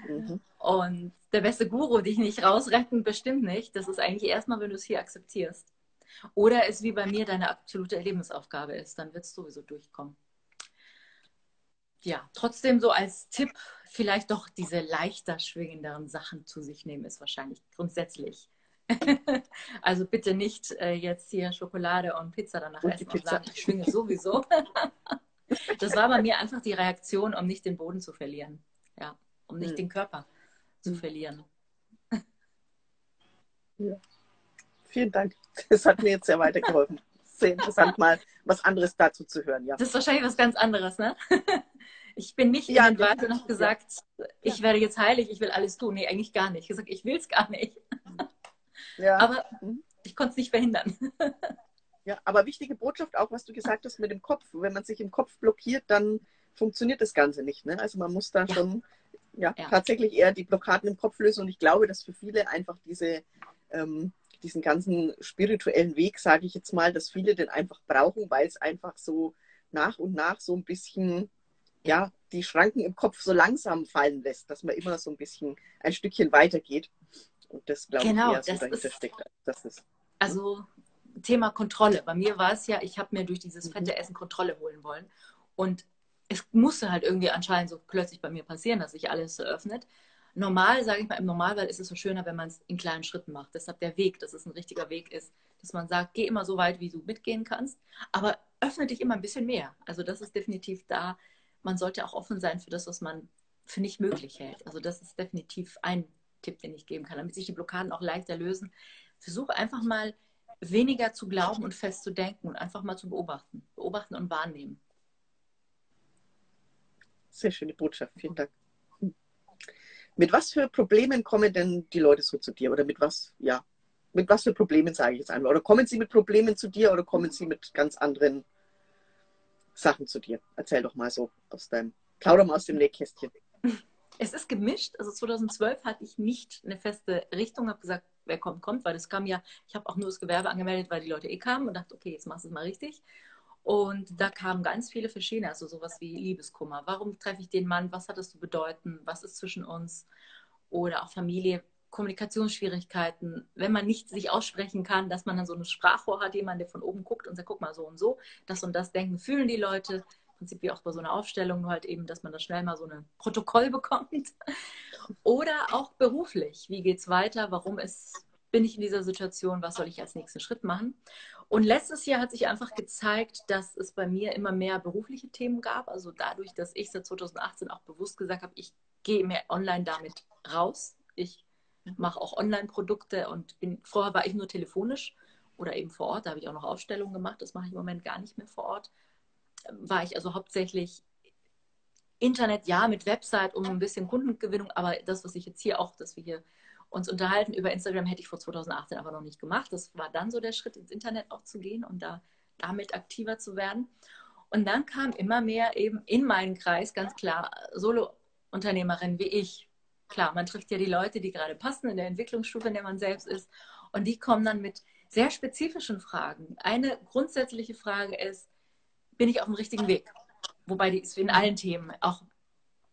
Speaker 2: Mhm. Und der beste Guru dich nicht rausretten, bestimmt nicht. Das ist eigentlich erstmal, wenn du es hier akzeptierst. Oder es wie bei mir deine absolute Lebensaufgabe ist, dann wird es sowieso durchkommen. Ja, trotzdem so als Tipp, vielleicht doch diese leichter schwingenderen Sachen zu sich nehmen, ist wahrscheinlich grundsätzlich. also bitte nicht äh, jetzt hier Schokolade und Pizza danach und essen und sagen, ich schwinge sowieso. Das war bei mir einfach die Reaktion, um nicht den Boden zu verlieren. Ja, um nicht mhm. den Körper zu hm. verlieren.
Speaker 1: Ja. Vielen Dank. Das hat mir jetzt sehr weitergeholfen. Sehr interessant, mal was anderes dazu zu hören. Ja.
Speaker 2: Das ist wahrscheinlich was ganz anderes, ne? Ich bin nicht ja, in den und habe gesagt, ja. ich werde jetzt heilig, ich will alles tun. Nee, eigentlich gar nicht. Ich gesagt, ich will es gar nicht. Ja. Aber mhm. ich konnte es nicht verhindern.
Speaker 1: Ja, aber wichtige Botschaft auch, was du gesagt hast mit dem Kopf. Wenn man sich im Kopf blockiert, dann funktioniert das Ganze nicht. Ne? Also man muss da ja. schon ja, ja, tatsächlich eher die Blockaden im Kopf lösen. Und ich glaube, dass für viele einfach diese, ähm, diesen ganzen spirituellen Weg, sage ich jetzt mal, dass viele den einfach brauchen, weil es einfach so nach und nach so ein bisschen, ja, die Schranken im Kopf so langsam fallen lässt, dass man immer so ein bisschen ein Stückchen weitergeht. Und das glaube genau, ich eher so dahinter ist, steckt. Das ist,
Speaker 2: also Thema Kontrolle. Bei mir war es ja, ich habe mir durch dieses fette Essen Kontrolle holen wollen. Und es musste halt irgendwie anscheinend so plötzlich bei mir passieren, dass sich alles öffnet. Normal, sage ich mal, im Normalfall ist es so schöner, wenn man es in kleinen Schritten macht. Deshalb der Weg, dass es ein richtiger Weg ist, dass man sagt, geh immer so weit, wie du mitgehen kannst, aber öffne dich immer ein bisschen mehr. Also das ist definitiv da. Man sollte auch offen sein für das, was man für nicht möglich hält. Also das ist definitiv ein Tipp, den ich geben kann, damit sich die Blockaden auch leichter lösen. Versuche einfach mal weniger zu glauben und fest zu denken und einfach mal zu beobachten. Beobachten und wahrnehmen.
Speaker 1: Sehr schöne Botschaft, vielen Dank. Mit was für Problemen kommen denn die Leute so zu dir? Oder mit was, ja, mit was für Problemen sage ich jetzt einmal? Oder kommen sie mit Problemen zu dir oder kommen sie mit ganz anderen Sachen zu dir? Erzähl doch mal so aus deinem, plauder mal aus dem Nähkästchen.
Speaker 2: Es ist gemischt. Also 2012 hatte ich nicht eine feste Richtung, habe gesagt, wer kommt, kommt, weil das kam ja, ich habe auch nur das Gewerbe angemeldet, weil die Leute eh kamen und dachte, okay, jetzt machst du es mal richtig. Und da kamen ganz viele verschiedene, also sowas wie Liebeskummer. Warum treffe ich den Mann? Was hat das zu bedeuten? Was ist zwischen uns? Oder auch Familie, Kommunikationsschwierigkeiten. Wenn man nicht sich aussprechen kann, dass man dann so ein Sprachrohr hat, jemand, der von oben guckt und sagt, guck mal so und so. Das und das denken, fühlen die Leute. Prinzip wie auch bei so einer Aufstellung, nur halt eben, dass man da schnell mal so ein Protokoll bekommt. Oder auch beruflich. Wie geht es weiter? Warum ist, bin ich in dieser Situation? Was soll ich als nächsten Schritt machen? Und letztes Jahr hat sich einfach gezeigt, dass es bei mir immer mehr berufliche Themen gab. Also dadurch, dass ich seit 2018 auch bewusst gesagt habe, ich gehe mehr online damit raus. Ich mache auch Online-Produkte und bin, vorher war ich nur telefonisch oder eben vor Ort. Da habe ich auch noch Aufstellungen gemacht. Das mache ich im Moment gar nicht mehr vor Ort. War ich also hauptsächlich Internet, ja, mit Website, um ein bisschen Kundengewinnung, aber das, was ich jetzt hier auch, dass wir hier uns unterhalten über Instagram hätte ich vor 2018 aber noch nicht gemacht. Das war dann so der Schritt, ins Internet auch zu gehen und da damit aktiver zu werden. Und dann kam immer mehr eben in meinen Kreis ganz klar Solo-Unternehmerinnen wie ich. Klar, man trifft ja die Leute, die gerade passen in der Entwicklungsstufe, in der man selbst ist. Und die kommen dann mit sehr spezifischen Fragen. Eine grundsätzliche Frage ist, bin ich auf dem richtigen Weg? Wobei die ist in allen Themen, auch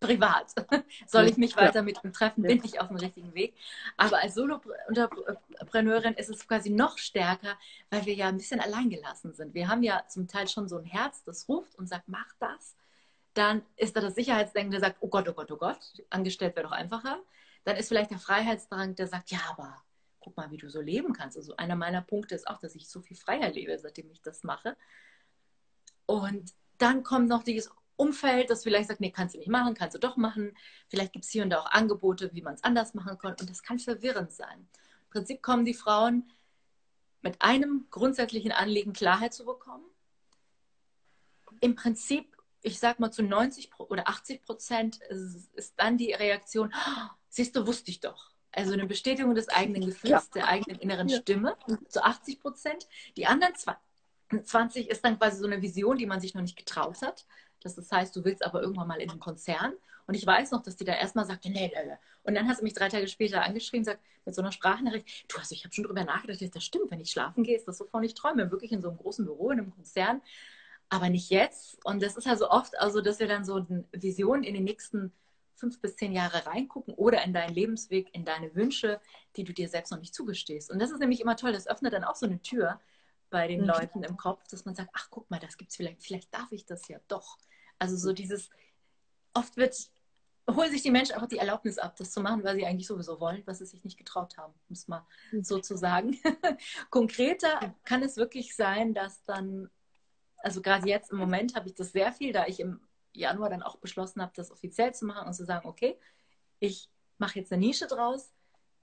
Speaker 2: privat. Soll ich mich weiter mit ihm treffen? Bin ich auf dem richtigen Weg? Aber als Solopreneurin ist es quasi noch stärker, weil wir ja ein bisschen alleingelassen sind. Wir haben ja zum Teil schon so ein Herz, das ruft und sagt, mach das. Dann ist da das Sicherheitsdenken, der sagt, oh Gott, oh Gott, oh Gott, angestellt wäre doch einfacher. Dann ist vielleicht der Freiheitsdrang, der sagt, ja, aber guck mal, wie du so leben kannst. Also einer meiner Punkte ist auch, dass ich so viel freier lebe, seitdem ich das mache. Und dann kommt noch dieses, Umfeld, das vielleicht sagt, nee, kannst du nicht machen, kannst du doch machen. Vielleicht gibt es hier und da auch Angebote, wie man es anders machen kann. Und das kann verwirrend sein. Im Prinzip kommen die Frauen mit einem grundsätzlichen Anliegen, Klarheit zu bekommen. Im Prinzip, ich sag mal zu 90 oder 80 Prozent ist, ist dann die Reaktion, oh, siehst du, wusste ich doch. Also eine Bestätigung des eigenen Gefühls, ja. der eigenen inneren ja. Stimme zu 80 Prozent. Die anderen 20 ist dann quasi so eine Vision, die man sich noch nicht getraut hat. Das heißt, du willst aber irgendwann mal in einen Konzern. Und ich weiß noch, dass die da erstmal sagte, nee, nee, nee. Und dann hat sie mich drei Tage später angeschrieben, sagt mit so einer Sprachnachricht, du, also ich habe schon drüber nachgedacht, das stimmt, wenn ich schlafen gehe, ist das wovon ich träume. Wirklich in so einem großen Büro, in einem Konzern, aber nicht jetzt. Und das ist also oft, also dass wir dann so eine Vision in den nächsten fünf bis zehn Jahre reingucken oder in deinen Lebensweg, in deine Wünsche, die du dir selbst noch nicht zugestehst. Und das ist nämlich immer toll. Das öffnet dann auch so eine Tür bei den mhm. Leuten im Kopf, dass man sagt, ach guck mal, das gibt es vielleicht, vielleicht darf ich das ja doch. Also so dieses, oft wird, holen sich die Menschen einfach die Erlaubnis ab, das zu machen, weil sie eigentlich sowieso wollen, was sie sich nicht getraut haben, um es mal mhm. so zu sagen. Konkreter kann es wirklich sein, dass dann, also gerade jetzt im Moment habe ich das sehr viel, da ich im Januar dann auch beschlossen habe, das offiziell zu machen und zu sagen, okay, ich mache jetzt eine Nische draus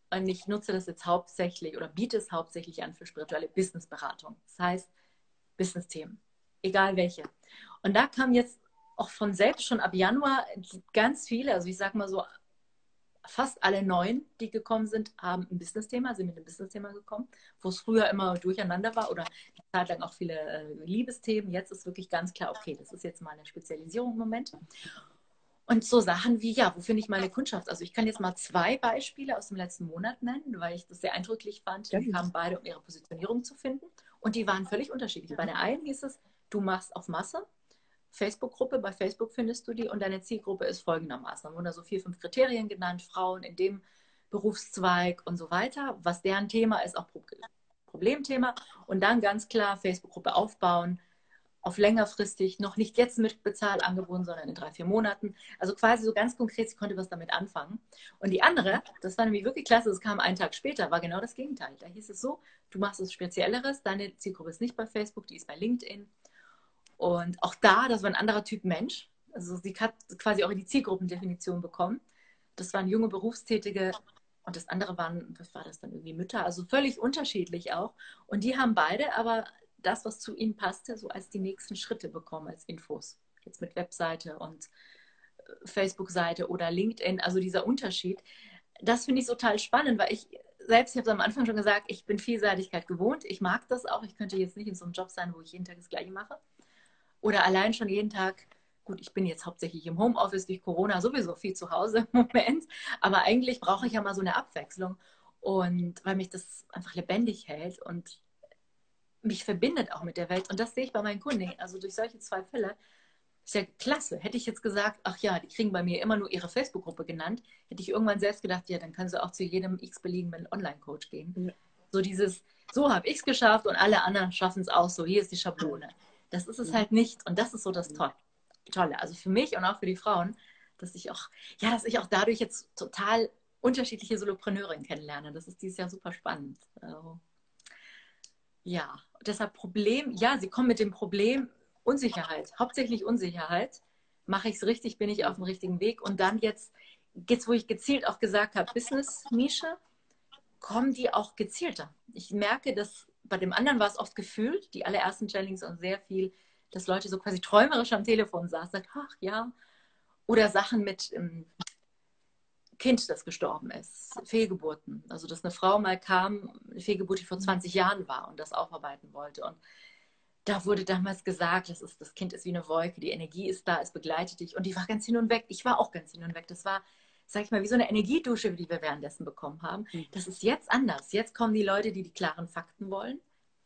Speaker 2: und ich nutze das jetzt hauptsächlich oder biete es hauptsächlich an für spirituelle Businessberatung. Das heißt, Business-Themen, egal welche. Und da kam jetzt auch von selbst schon ab Januar ganz viele, also ich sag mal so, fast alle neuen, die gekommen sind, haben ein Business-Thema, sind mit einem Business-Thema gekommen, wo es früher immer durcheinander war oder eine Zeit lang auch viele äh, Liebesthemen. Jetzt ist wirklich ganz klar, okay, das ist jetzt mal eine Spezialisierung im Moment. Und so Sachen wie, ja, wo finde ich meine Kundschaft? Also ich kann jetzt mal zwei Beispiele aus dem letzten Monat nennen, weil ich das sehr eindrücklich fand. Die kamen beide, um ihre Positionierung zu finden. Und die waren völlig unterschiedlich. Bei der einen hieß es, du machst auf Masse Facebook-Gruppe, bei Facebook findest du die und deine Zielgruppe ist folgendermaßen. Da wurden da so vier, fünf Kriterien genannt, Frauen in dem Berufszweig und so weiter, was deren Thema ist, auch Problemthema. Und dann ganz klar Facebook-Gruppe aufbauen, auf längerfristig, noch nicht jetzt mit Bezahlangeboten, sondern in drei, vier Monaten. Also quasi so ganz konkret, sie konnte was damit anfangen. Und die andere, das war nämlich wirklich klasse, das kam einen Tag später, war genau das Gegenteil. Da hieß es so, du machst was Spezielleres, deine Zielgruppe ist nicht bei Facebook, die ist bei LinkedIn. Und auch da, das war ein anderer Typ Mensch. Also sie hat quasi auch die Zielgruppendefinition bekommen. Das waren junge Berufstätige und das andere waren, was war das dann irgendwie Mütter, also völlig unterschiedlich auch. Und die haben beide aber das, was zu ihnen passte, so als die nächsten Schritte bekommen, als Infos. Jetzt mit Webseite und äh, Facebook-Seite oder LinkedIn, also dieser Unterschied. Das finde ich total spannend, weil ich selbst, ich habe es am Anfang schon gesagt, ich bin Vielseitigkeit gewohnt. Ich mag das auch. Ich könnte jetzt nicht in so einem Job sein, wo ich jeden Tag das Gleiche mache. Oder allein schon jeden Tag, gut, ich bin jetzt hauptsächlich im Homeoffice durch Corona sowieso viel zu Hause im Moment, aber eigentlich brauche ich ja mal so eine Abwechslung. Und weil mich das einfach lebendig hält und mich verbindet auch mit der Welt. Und das sehe ich bei meinen Kunden. Also durch solche zwei Fälle ist ja klasse. Hätte ich jetzt gesagt, ach ja, die kriegen bei mir immer nur ihre Facebook-Gruppe genannt, hätte ich irgendwann selbst gedacht, ja, dann können sie auch zu jedem x-beliebigen Online-Coach gehen. Ja. So dieses, so habe ich es geschafft und alle anderen schaffen es auch so, hier ist die Schablone. Das ist es ja. halt nicht. Und das ist so das Tolle. Also für mich und auch für die Frauen, dass ich auch, ja, dass ich auch dadurch jetzt total unterschiedliche Solopreneurinnen kennenlerne. Das ist dieses Jahr super spannend. Also, ja, deshalb Problem, ja, sie kommen mit dem Problem Unsicherheit, hauptsächlich Unsicherheit. Mache ich es richtig, bin ich auf dem richtigen Weg? Und dann jetzt, jetzt wo ich gezielt auch gesagt habe, Business-Nische, kommen die auch gezielter. Ich merke, dass bei dem anderen war es oft gefühlt, die allerersten Challenges und sehr viel, dass Leute so quasi träumerisch am Telefon saßen, sagt, ach ja, oder Sachen mit, ähm, Kind, das gestorben ist, Fehlgeburten. Also, dass eine Frau mal kam, eine Fehlgeburt, die vor 20 Jahren war und das aufarbeiten wollte. Und da wurde damals gesagt, das, ist, das Kind ist wie eine Wolke, die Energie ist da, es begleitet dich. Und die war ganz hin und weg. Ich war auch ganz hin und weg. Das war, sag ich mal, wie so eine Energiedusche, die wir währenddessen bekommen haben. Mhm. Das ist jetzt anders. Jetzt kommen die Leute, die die klaren Fakten wollen.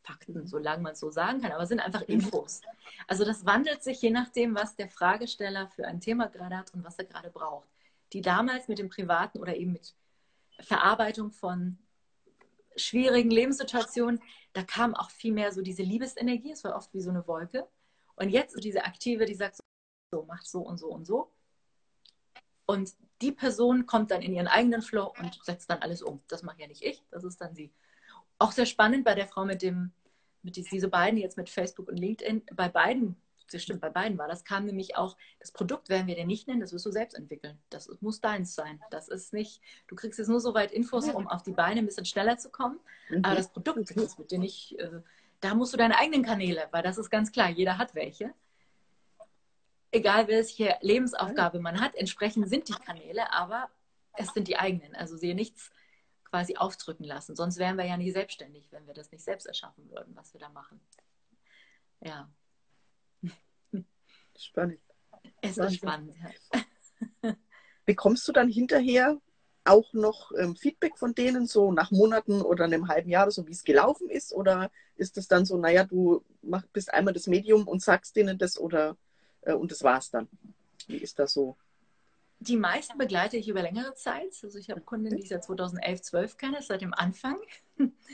Speaker 2: Fakten, mhm. solange man es so sagen kann, aber sind einfach mhm. Infos. Also das wandelt sich je nachdem, was der Fragesteller für ein Thema gerade hat und was er gerade braucht die damals mit dem Privaten oder eben mit Verarbeitung von schwierigen Lebenssituationen, da kam auch viel mehr so diese Liebesenergie, es war oft wie so eine Wolke. Und jetzt so diese Aktive, die sagt so, macht so und so und so. Und die Person kommt dann in ihren eigenen Flow und setzt dann alles um. Das mache ja nicht ich, das ist dann sie. Auch sehr spannend bei der Frau mit dem, mit diese beiden jetzt mit Facebook und LinkedIn, bei beiden das stimmt, bei beiden war das, kam nämlich auch, das Produkt werden wir dir nicht nennen, das wirst du selbst entwickeln. Das muss deins sein. Das ist nicht, du kriegst jetzt nur so weit Infos, um auf die Beine ein bisschen schneller zu kommen. Mhm. Aber das Produkt, das wird dir nicht, äh, da musst du deine eigenen Kanäle, weil das ist ganz klar, jeder hat welche. Egal welche Lebensaufgabe man hat, entsprechend sind die Kanäle, aber es sind die eigenen. Also sie nichts quasi aufdrücken lassen. Sonst wären wir ja nicht selbstständig, wenn wir das nicht selbst erschaffen würden, was wir da machen. Ja.
Speaker 1: Spannend.
Speaker 2: Es ist spannend. Ja.
Speaker 1: Bekommst du dann hinterher auch noch ähm, Feedback von denen, so nach Monaten oder einem halben Jahr, so wie es gelaufen ist? Oder ist es dann so, naja, du mach, bist einmal das Medium und sagst denen das oder äh, und das war's dann? Wie ist das so?
Speaker 2: Die meisten begleite ich über längere Zeit. Also ich habe Kunden, die ich seit 2011, 12 kenne, seit dem Anfang.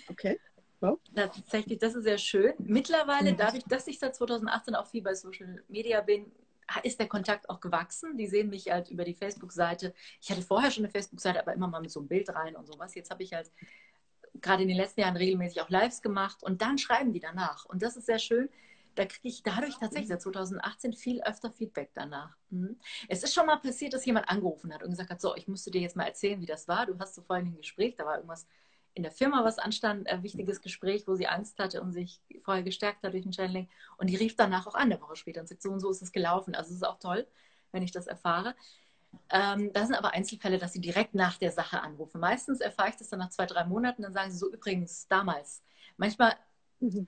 Speaker 1: Okay.
Speaker 2: Ja. Tatsächlich, das ist sehr schön. Mittlerweile, mhm. dadurch, dass ich seit 2018 auch viel bei Social Media bin, ist der Kontakt auch gewachsen. Die sehen mich halt über die Facebook-Seite. Ich hatte vorher schon eine Facebook-Seite, aber immer mal mit so einem Bild rein und sowas. Jetzt habe ich halt gerade in den letzten Jahren regelmäßig auch Lives gemacht und dann schreiben die danach. Und das ist sehr schön. Da kriege ich dadurch tatsächlich seit 2018 viel öfter Feedback danach. Mhm. Es ist schon mal passiert, dass jemand angerufen hat und gesagt hat, so, ich musste dir jetzt mal erzählen, wie das war. Du hast so vorhin ein Gespräch, da war irgendwas in der Firma was anstand, ein wichtiges Gespräch, wo sie Angst hatte und sich vorher gestärkt hat durch ein Channeling. Und die rief danach auch an, eine Woche später, und sagt, so und so ist es gelaufen. Also es ist auch toll, wenn ich das erfahre. Ähm, das sind aber Einzelfälle, dass sie direkt nach der Sache anrufen. Meistens erfahre ich das dann nach zwei, drei Monaten, dann sagen sie so, übrigens, damals. Manchmal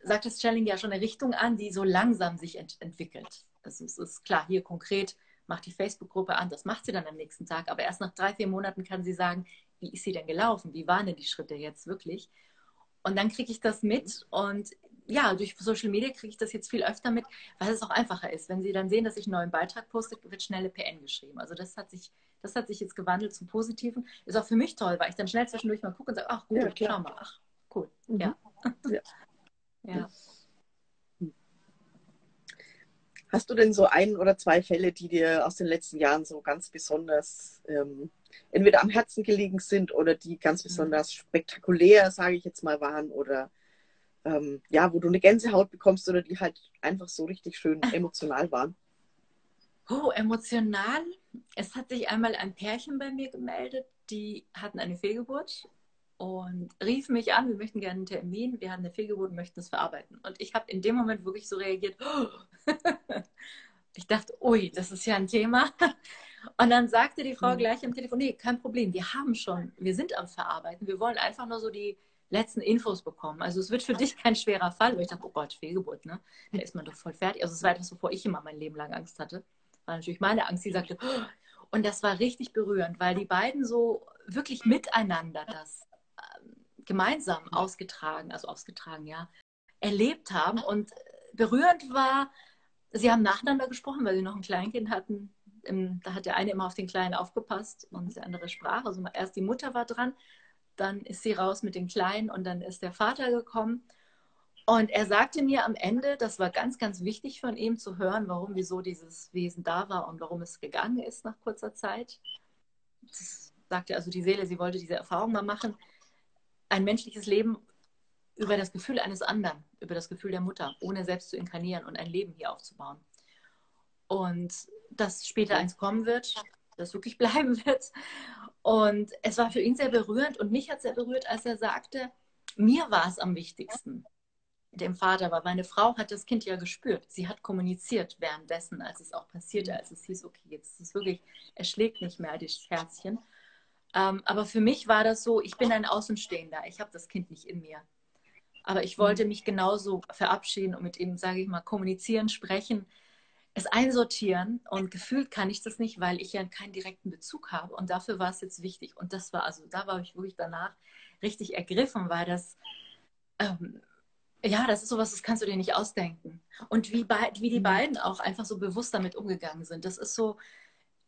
Speaker 2: sagt das Channeling ja schon eine Richtung an, die so langsam sich ent entwickelt. Also es ist klar, hier konkret macht die Facebook-Gruppe an, das macht sie dann am nächsten Tag, aber erst nach drei, vier Monaten kann sie sagen, wie ist sie denn gelaufen? Wie waren denn die Schritte jetzt wirklich? Und dann kriege ich das mit und ja, durch Social Media kriege ich das jetzt viel öfter mit, weil es auch einfacher ist. Wenn Sie dann sehen, dass ich einen neuen Beitrag poste, wird schnelle PN geschrieben. Also das hat sich, das hat sich jetzt gewandelt zum Positiven. Ist auch für mich toll, weil ich dann schnell zwischendurch mal gucke und sage, ach gut, ja, schau mal, ach cool. Mhm. Ja. ja.
Speaker 1: ja. Hast du denn so ein oder zwei Fälle, die dir aus den letzten Jahren so ganz besonders ähm, entweder am Herzen gelegen sind oder die ganz mhm. besonders spektakulär, sage ich jetzt mal, waren oder ähm, ja, wo du eine Gänsehaut bekommst oder die halt einfach so richtig schön emotional waren?
Speaker 2: Oh, emotional. Es hat sich einmal ein Pärchen bei mir gemeldet, die hatten eine Fehlgeburt und rief mich an, wir möchten gerne einen Termin, wir haben eine Fehlgeburt und möchten es verarbeiten. Und ich habe in dem Moment wirklich so reagiert. ich dachte, ui, das ist ja ein Thema. Und dann sagte die Frau mhm. gleich am Telefon, nee, kein Problem, wir haben schon, wir sind am Verarbeiten, wir wollen einfach nur so die letzten Infos bekommen. Also es wird für dich kein schwerer Fall, weil ich dachte, oh Gott, Fehlgeburt, ne? Da ist man doch voll fertig. Also es war etwas, wovor ich immer mein Leben lang Angst hatte. War natürlich meine Angst, die sagte, oh. und das war richtig berührend, weil die beiden so wirklich miteinander das ähm, gemeinsam ausgetragen, also ausgetragen, ja, erlebt haben. Und berührend war, sie haben nacheinander gesprochen, weil sie noch ein Kleinkind hatten. Da hat der eine immer auf den Kleinen aufgepasst und der andere sprach. Also erst die Mutter war dran dann ist sie raus mit den Kleinen und dann ist der Vater gekommen. Und er sagte mir am Ende, das war ganz, ganz wichtig von ihm zu hören, warum, wieso dieses Wesen da war und warum es gegangen ist nach kurzer Zeit. Das sagte also die Seele, sie wollte diese Erfahrung mal machen. Ein menschliches Leben über das Gefühl eines anderen, über das Gefühl der Mutter, ohne selbst zu inkarnieren und ein Leben hier aufzubauen. Und dass später eins kommen wird, das wirklich bleiben wird. Und es war für ihn sehr berührend und mich hat sehr berührt, als er sagte, mir war es am wichtigsten, dem Vater, weil meine Frau hat das Kind ja gespürt. Sie hat kommuniziert währenddessen, als es auch passierte, als es hieß, okay, jetzt ist es wirklich, er schlägt nicht mehr das Herzchen. Ähm, aber für mich war das so, ich bin ein Außenstehender, ich habe das Kind nicht in mir. Aber ich wollte mich genauso verabschieden und mit ihm, sage ich mal, kommunizieren, sprechen, es einsortieren und gefühlt kann ich das nicht, weil ich ja keinen direkten Bezug habe und dafür war es jetzt wichtig und das war also da war ich wirklich danach richtig ergriffen, weil das ähm, ja, das ist sowas, das kannst du dir nicht ausdenken. Und wie, wie die mhm. beiden auch einfach so bewusst damit umgegangen sind. Das ist so,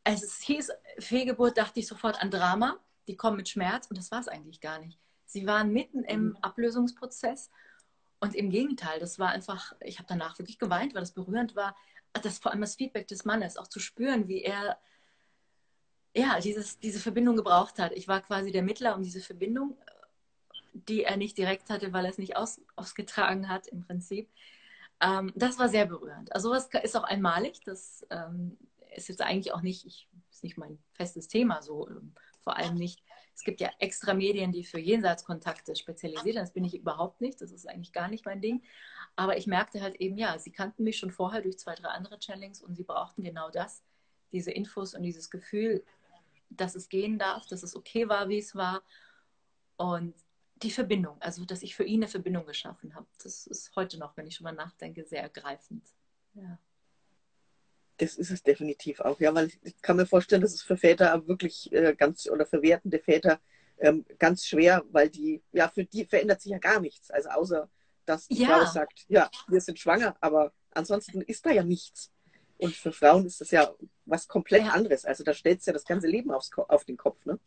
Speaker 2: als es hieß Fehlgeburt, dachte ich sofort an Drama. Die kommen mit Schmerz und das war es eigentlich gar nicht. Sie waren mitten im mhm. Ablösungsprozess und im Gegenteil, das war einfach, ich habe danach wirklich geweint, weil das berührend war, das vor allem das Feedback des Mannes, auch zu spüren, wie er ja, dieses, diese Verbindung gebraucht hat. Ich war quasi der Mittler um diese Verbindung, die er nicht direkt hatte, weil er es nicht aus, ausgetragen hat im Prinzip. Ähm, das war sehr berührend. Also sowas ist auch einmalig. Das ähm, ist jetzt eigentlich auch nicht, ich, ist nicht mein festes Thema so. Ähm, vor allem nicht. Es gibt ja extra Medien, die für Jenseitskontakte spezialisiert sind. Das bin ich überhaupt nicht. Das ist eigentlich gar nicht mein Ding. Aber ich merkte halt eben, ja, sie kannten mich schon vorher durch zwei, drei andere Channelings und sie brauchten genau das, diese Infos und dieses Gefühl, dass es gehen darf, dass es okay war, wie es war. Und die Verbindung, also dass ich für ihn eine Verbindung geschaffen habe, das ist heute noch, wenn ich schon mal nachdenke, sehr ergreifend. Ja.
Speaker 1: Das ist es definitiv auch, ja, weil ich kann mir vorstellen, dass es für Väter wirklich äh, ganz oder für wertende Väter ähm, ganz schwer, weil die, ja, für die verändert sich ja gar nichts. Also außer dass die ja. Frau sagt, ja, wir sind schwanger, aber ansonsten ist da ja nichts. Und für Frauen ist das ja was komplett ja. anderes. Also da stellt es ja das ganze Leben aufs, auf den Kopf, ne?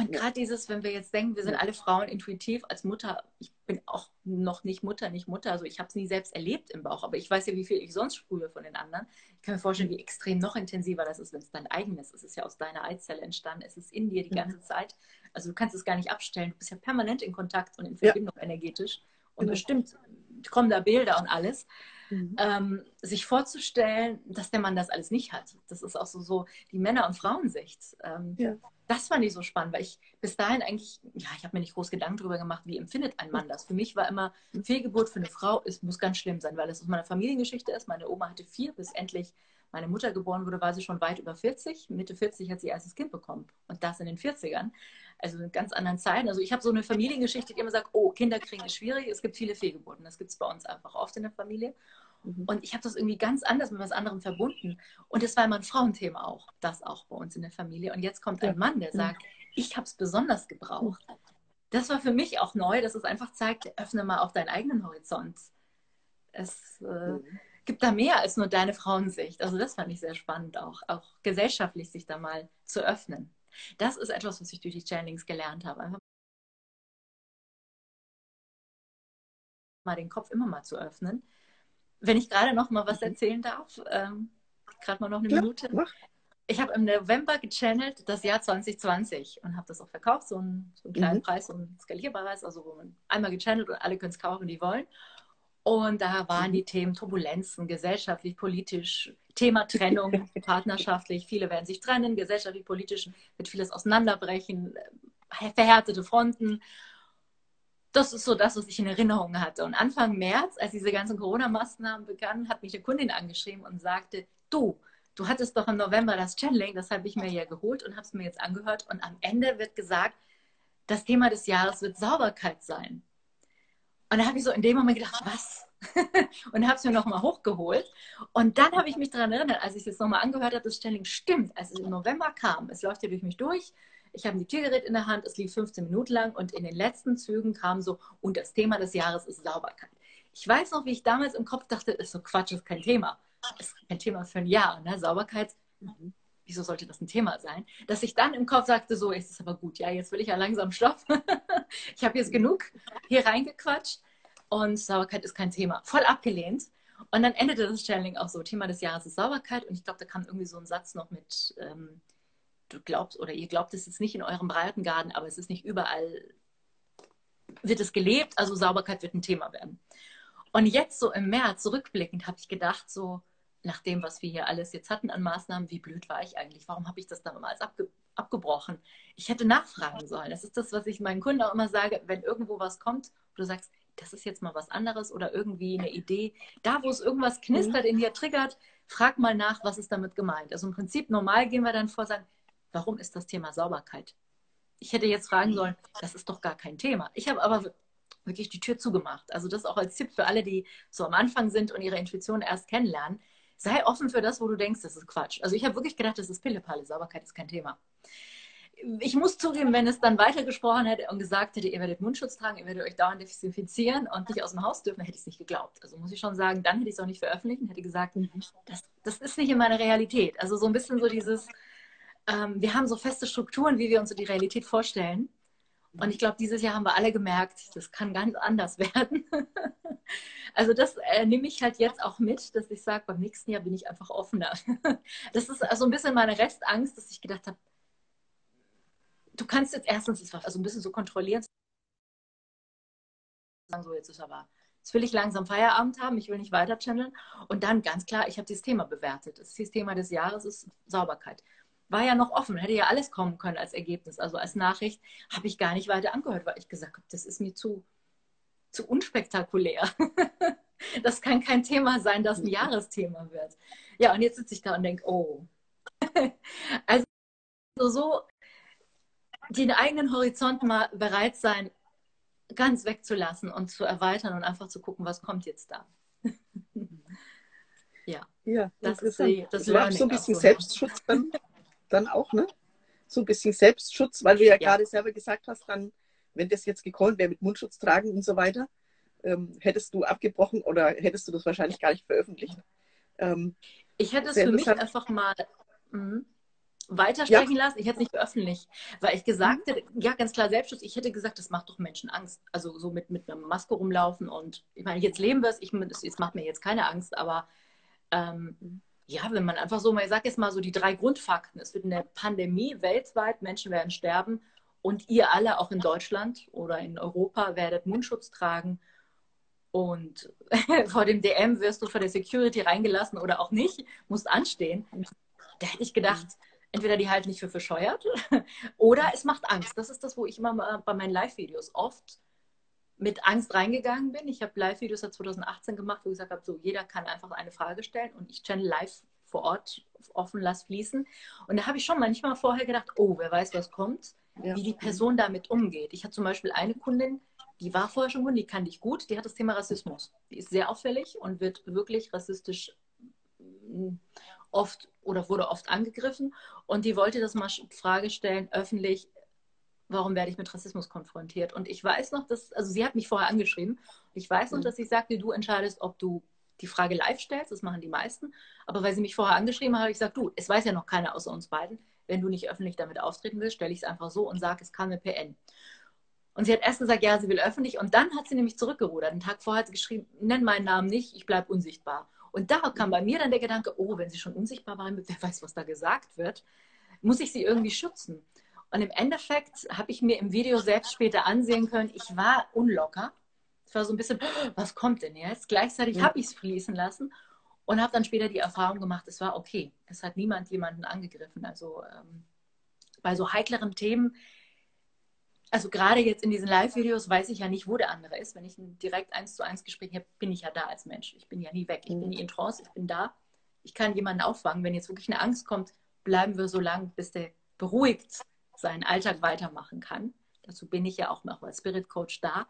Speaker 2: Und gerade dieses, wenn wir jetzt denken, wir sind alle Frauen intuitiv als Mutter, ich bin auch noch nicht Mutter, nicht Mutter, also ich habe es nie selbst erlebt im Bauch, aber ich weiß ja, wie viel ich sonst sprühe von den anderen. Ich kann mir vorstellen, wie extrem noch intensiver das ist, wenn es dein eigenes ist. Es ist ja aus deiner Eizelle entstanden, es ist in dir die ganze Zeit. Also du kannst es gar nicht abstellen, du bist ja permanent in Kontakt und in Verbindung ja. energetisch und mhm. bestimmt kommen da Bilder und alles. Mhm. Ähm, sich vorzustellen, dass der Mann das alles nicht hat. Das ist auch so, so die Männer- und Frauensicht. Ähm, ja. Das fand ich so spannend, weil ich bis dahin eigentlich, ja, ich habe mir nicht groß Gedanken darüber gemacht, wie empfindet ein Mann das. Für mich war immer, Fehlgeburt für eine Frau ist, muss ganz schlimm sein, weil es aus meiner Familiengeschichte ist. Meine Oma hatte vier, bis endlich meine Mutter geboren wurde, war sie schon weit über 40. Mitte 40 hat sie ihr erstes Kind bekommen. Und das in den 40ern. Also in ganz anderen Zeiten. Also ich habe so eine Familiengeschichte, die immer sagt, oh, Kinder kriegen ist schwierig, es gibt viele Fehlgeburten. Das gibt es bei uns einfach oft in der Familie. Mhm. Und ich habe das irgendwie ganz anders mit was anderem verbunden. Und es war immer ein Frauenthema auch, das auch bei uns in der Familie. Und jetzt kommt ein Mann, der sagt, ich habe es besonders gebraucht. Das war für mich auch neu, dass es einfach zeigt, öffne mal auch deinen eigenen Horizont. Es äh, mhm. gibt da mehr als nur deine Frauensicht. Also das fand ich sehr spannend, auch, auch gesellschaftlich sich da mal zu öffnen. Das ist etwas, was ich durch die Channelings gelernt habe. Einfach mal den Kopf immer mal zu öffnen wenn ich gerade noch mal was mhm. erzählen darf, ähm, gerade mal noch eine ja, Minute. Mach. Ich habe im November gechannelt das Jahr 2020 und habe das auch verkauft, so einen, so einen kleinen mhm. Preis, so ein skalierbares, also wo man einmal gechannelt und alle können es kaufen, die wollen. Und da waren mhm. die Themen Turbulenzen, gesellschaftlich, politisch, Thema Trennung, partnerschaftlich. Viele werden sich trennen, gesellschaftlich, politisch wird vieles auseinanderbrechen, äh, verhärtete Fronten. Das ist so das, was ich in Erinnerung hatte. Und Anfang März, als diese ganzen Corona-Maßnahmen begannen, hat mich eine Kundin angeschrieben und sagte, du, du hattest doch im November das Channeling, das habe ich mir ja geholt und habe es mir jetzt angehört. Und am Ende wird gesagt, das Thema des Jahres wird Sauberkeit sein. Und da habe ich so in dem Moment gedacht, was? und habe es mir nochmal hochgeholt. Und dann habe ich mich daran erinnert, als ich es nochmal angehört habe, das Stelling stimmt, als es im November kam. Es läuft ja durch mich durch. Ich habe ein Tiergerät in der Hand, es lief 15 Minuten lang und in den letzten Zügen kam so, und das Thema des Jahres ist Sauberkeit. Ich weiß noch, wie ich damals im Kopf dachte, ist so Quatsch, ist kein Thema. Ist kein Thema für ein Jahr. Ne? Sauberkeit, mhm. Wieso sollte das ein Thema sein? Dass ich dann im Kopf sagte, so, ist es aber gut, ja, jetzt will ich ja langsam Stopp. ich habe jetzt genug hier reingequatscht und Sauberkeit ist kein Thema. Voll abgelehnt. Und dann endete das Channeling auch so, Thema des Jahres ist Sauberkeit. Und ich glaube, da kam irgendwie so ein Satz noch mit, ähm, du glaubst oder ihr glaubt es jetzt nicht in eurem Breitengarten, aber es ist nicht überall, wird es gelebt, also Sauberkeit wird ein Thema werden. Und jetzt so im März, zurückblickend, habe ich gedacht, so nach dem, was wir hier alles jetzt hatten an Maßnahmen, wie blöd war ich eigentlich? Warum habe ich das damals abge abgebrochen? Ich hätte nachfragen sollen. Das ist das, was ich meinen Kunden auch immer sage, wenn irgendwo was kommt, wo du sagst, das ist jetzt mal was anderes oder irgendwie eine Idee. Da, wo es irgendwas knistert, in dir triggert, frag mal nach, was ist damit gemeint. Also im Prinzip normal gehen wir dann vor, sagen, warum ist das Thema Sauberkeit? Ich hätte jetzt fragen sollen, das ist doch gar kein Thema. Ich habe aber wirklich die Tür zugemacht. Also das auch als Tipp für alle, die so am Anfang sind und ihre Intuition erst kennenlernen. Sei offen für das, wo du denkst, das ist Quatsch. Also ich habe wirklich gedacht, das ist Pillepalle, Sauberkeit ist kein Thema ich muss zugeben, wenn es dann weitergesprochen hätte und gesagt hätte, ihr werdet Mundschutz tragen, ihr werdet euch dauernd desinfizieren und nicht aus dem Haus dürfen, hätte ich es nicht geglaubt. Also muss ich schon sagen, dann hätte ich es auch nicht veröffentlicht und hätte gesagt, mhm. das, das ist nicht in meiner Realität. Also so ein bisschen so dieses, ähm, wir haben so feste Strukturen, wie wir uns so die Realität vorstellen. Und ich glaube, dieses Jahr haben wir alle gemerkt, das kann ganz anders werden. also das äh, nehme ich halt jetzt auch mit, dass ich sage, beim nächsten Jahr bin ich einfach offener. das ist also ein bisschen meine Restangst, dass ich gedacht habe, du kannst jetzt erstens also ein bisschen so kontrollieren, sagen so, jetzt ist aber, jetzt will ich langsam Feierabend haben, ich will nicht weiter channeln. Und dann ganz klar, ich habe dieses Thema bewertet. Das Thema des Jahres ist Sauberkeit. War ja noch offen, hätte ja alles kommen können als Ergebnis. Also als Nachricht habe ich gar nicht weiter angehört, weil ich gesagt habe, das ist mir zu, zu unspektakulär. das kann kein Thema sein, das ein Jahresthema wird. Ja, und jetzt sitze ich da und denke, oh. also so den eigenen Horizont mal bereit sein, ganz wegzulassen und zu erweitern und einfach zu gucken, was kommt jetzt da.
Speaker 1: ja. Ja, das ist das war so ein bisschen Selbstschutz dann, dann auch, ne? So ein bisschen Selbstschutz, weil du ja, ja. gerade selber gesagt hast, dann, wenn das jetzt gekommen wäre mit Mundschutz tragen und so weiter, ähm, hättest du abgebrochen oder hättest du das wahrscheinlich gar nicht veröffentlicht.
Speaker 2: Ähm, ich hätte es für mich einfach mal. Mh weitersprechen ja. lassen. Ich hätte es nicht veröffentlicht, weil ich gesagt hätte, ja, ganz klar Selbstschutz, ich hätte gesagt, das macht doch Menschen Angst. Also so mit, mit einer Maske rumlaufen und ich meine, jetzt leben wir es, ich, es macht mir jetzt keine Angst, aber ähm, ja, wenn man einfach so mal, ich sage jetzt mal so die drei Grundfakten. Es wird eine Pandemie weltweit, Menschen werden sterben und ihr alle auch in Deutschland oder in Europa werdet Mundschutz tragen und vor dem DM wirst du vor der Security reingelassen oder auch nicht, musst anstehen. Da hätte ich gedacht, entweder die halten nicht für bescheuert oder es macht Angst. Das ist das, wo ich immer bei meinen Live-Videos oft mit Angst reingegangen bin. Ich habe Live-Videos seit 2018 gemacht, wo ich gesagt habe, so jeder kann einfach eine Frage stellen und ich channel live vor Ort offen, lass fließen. Und da habe ich schon manchmal vorher gedacht, oh, wer weiß, was kommt, ja. wie die Person damit umgeht. Ich hatte zum Beispiel eine Kundin, die war vorher schon Kundin, die kannte ich gut, die hat das Thema Rassismus. Die ist sehr auffällig und wird wirklich rassistisch oft oder wurde oft angegriffen und die wollte das mal Frage stellen, öffentlich, warum werde ich mit Rassismus konfrontiert? Und ich weiß noch, dass, also sie hat mich vorher angeschrieben, ich weiß noch, mhm. dass sie sagte, du entscheidest, ob du die Frage live stellst, das machen die meisten, aber weil sie mich vorher angeschrieben hat, habe ich gesagt, du, es weiß ja noch keiner außer uns beiden, wenn du nicht öffentlich damit auftreten willst, stelle ich es einfach so und sage, es kam eine PN. Und sie hat erst gesagt, ja, sie will öffentlich. Und dann hat sie nämlich zurückgerudert. Einen Tag vorher hat sie geschrieben, nenn meinen Namen nicht, ich bleibe unsichtbar. Und da kam bei mir dann der Gedanke, oh, wenn sie schon unsichtbar war, wer weiß, was da gesagt wird, muss ich sie irgendwie schützen. Und im Endeffekt habe ich mir im Video selbst später ansehen können, ich war unlocker. Es war so ein bisschen, was kommt denn jetzt? Gleichzeitig ja. habe ich es fließen lassen und habe dann später die Erfahrung gemacht, es war okay. Es hat niemand jemanden angegriffen. Also ähm, bei so heikleren Themen, also gerade jetzt in diesen Live-Videos weiß ich ja nicht, wo der andere ist. Wenn ich ein direkt eins zu eins Gespräch habe, bin ich ja da als Mensch. Ich bin ja nie weg. Ich bin nie in Trance, ich bin da. Ich kann jemanden auffangen. Wenn jetzt wirklich eine Angst kommt, bleiben wir so lange, bis der beruhigt seinen Alltag weitermachen kann. Dazu bin ich ja auch noch als Spirit Coach da.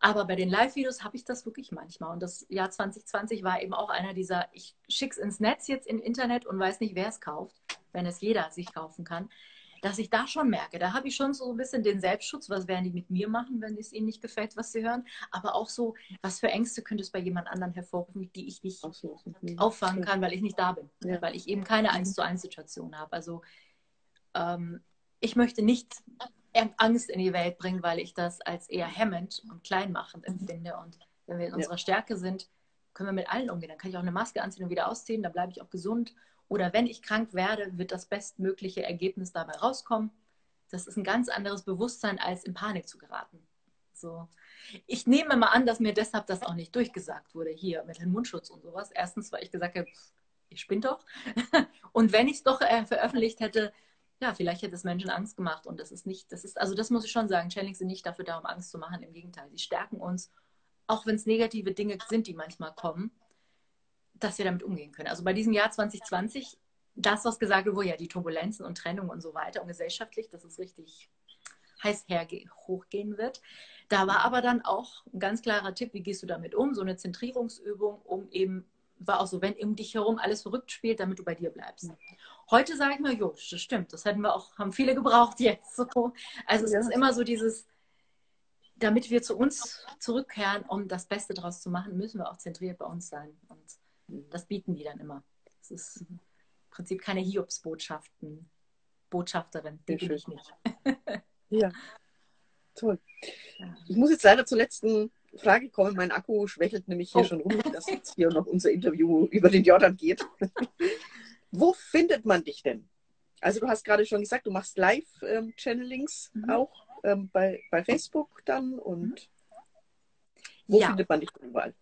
Speaker 2: Aber bei den Live-Videos habe ich das wirklich manchmal. Und das Jahr 2020 war eben auch einer dieser, ich schicke es ins Netz jetzt im Internet und weiß nicht, wer es kauft, wenn es jeder sich kaufen kann dass ich da schon merke, da habe ich schon so ein bisschen den Selbstschutz, was werden die mit mir machen, wenn es ihnen nicht gefällt, was sie hören, aber auch so, was für Ängste könnte es bei jemand anderem hervorrufen, die ich nicht auffangen kann, weil ich nicht da bin, ja. weil ich eben keine eins zu eins Situation habe. Also ähm, ich möchte nicht Angst in die Welt bringen, weil ich das als eher hemmend und kleinmachend empfinde und wenn wir in unserer ja. Stärke sind, können wir mit allen umgehen. Dann kann ich auch eine Maske anziehen und wieder ausziehen, dann bleibe ich auch gesund oder wenn ich krank werde, wird das bestmögliche Ergebnis dabei rauskommen. Das ist ein ganz anderes Bewusstsein, als in Panik zu geraten. So. Ich nehme mal an, dass mir deshalb das auch nicht durchgesagt wurde, hier mit dem Mundschutz und sowas. Erstens, weil ich gesagt habe, ich spinne doch. Und wenn ich es doch äh, veröffentlicht hätte, ja, vielleicht hätte es Menschen Angst gemacht. Und das ist nicht, das ist, also das muss ich schon sagen, Challenge sind nicht dafür da, um Angst zu machen. Im Gegenteil, sie stärken uns, auch wenn es negative Dinge sind, die manchmal kommen dass wir damit umgehen können. Also bei diesem Jahr 2020, das, was gesagt wurde, ja, die Turbulenzen und Trennung und so weiter und gesellschaftlich, dass es richtig heiß hochgehen wird. Da war aber dann auch ein ganz klarer Tipp, wie gehst du damit um? So eine Zentrierungsübung, um eben, war auch so, wenn um dich herum alles verrückt spielt, damit du bei dir bleibst. Heute sage ich mir, jo, das stimmt, das hätten wir auch, haben viele gebraucht jetzt. So. Also es ist immer so dieses, damit wir zu uns zurückkehren, um das Beste daraus zu machen, müssen wir auch zentriert bei uns sein. Und das bieten die dann immer. Es ist im Prinzip keine Hiobsbotschaften, Botschafterin, die bin ich nicht.
Speaker 1: ja, toll. Ich muss jetzt leider zur letzten Frage kommen. Mein Akku schwächelt nämlich hier oh. schon rum, dass jetzt hier noch unser Interview über den Jordan geht. Wo findet man dich denn? Also du hast gerade schon gesagt, du machst Live-Channelings ähm, mhm. auch ähm, bei, bei Facebook dann und mhm. wo ja. findet man dich überall?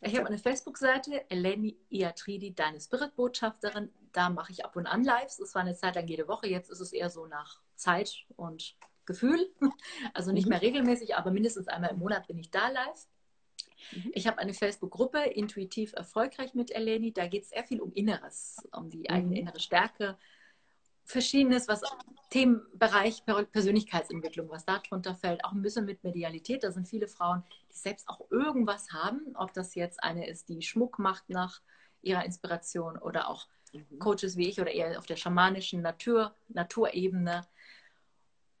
Speaker 2: Ich habe eine Facebook-Seite, Eleni Iatridi, deine Spirit-Botschafterin. Da mache ich ab und an Lives. Es war eine Zeit lang jede Woche. Jetzt ist es eher so nach Zeit und Gefühl. Also nicht mhm. mehr regelmäßig, aber mindestens einmal im Monat bin ich da live. Mhm. Ich habe eine Facebook-Gruppe, Intuitiv Erfolgreich mit Eleni. Da geht es sehr viel um Inneres, um die eigene mhm. innere Stärke, Verschiedenes, was Themenbereich Persönlichkeitsentwicklung, was darunter fällt, auch ein bisschen mit Medialität. Da sind viele Frauen, die selbst auch irgendwas haben, ob das jetzt eine ist, die Schmuck macht nach ihrer Inspiration oder auch mhm. Coaches wie ich oder eher auf der schamanischen Natur, Naturebene.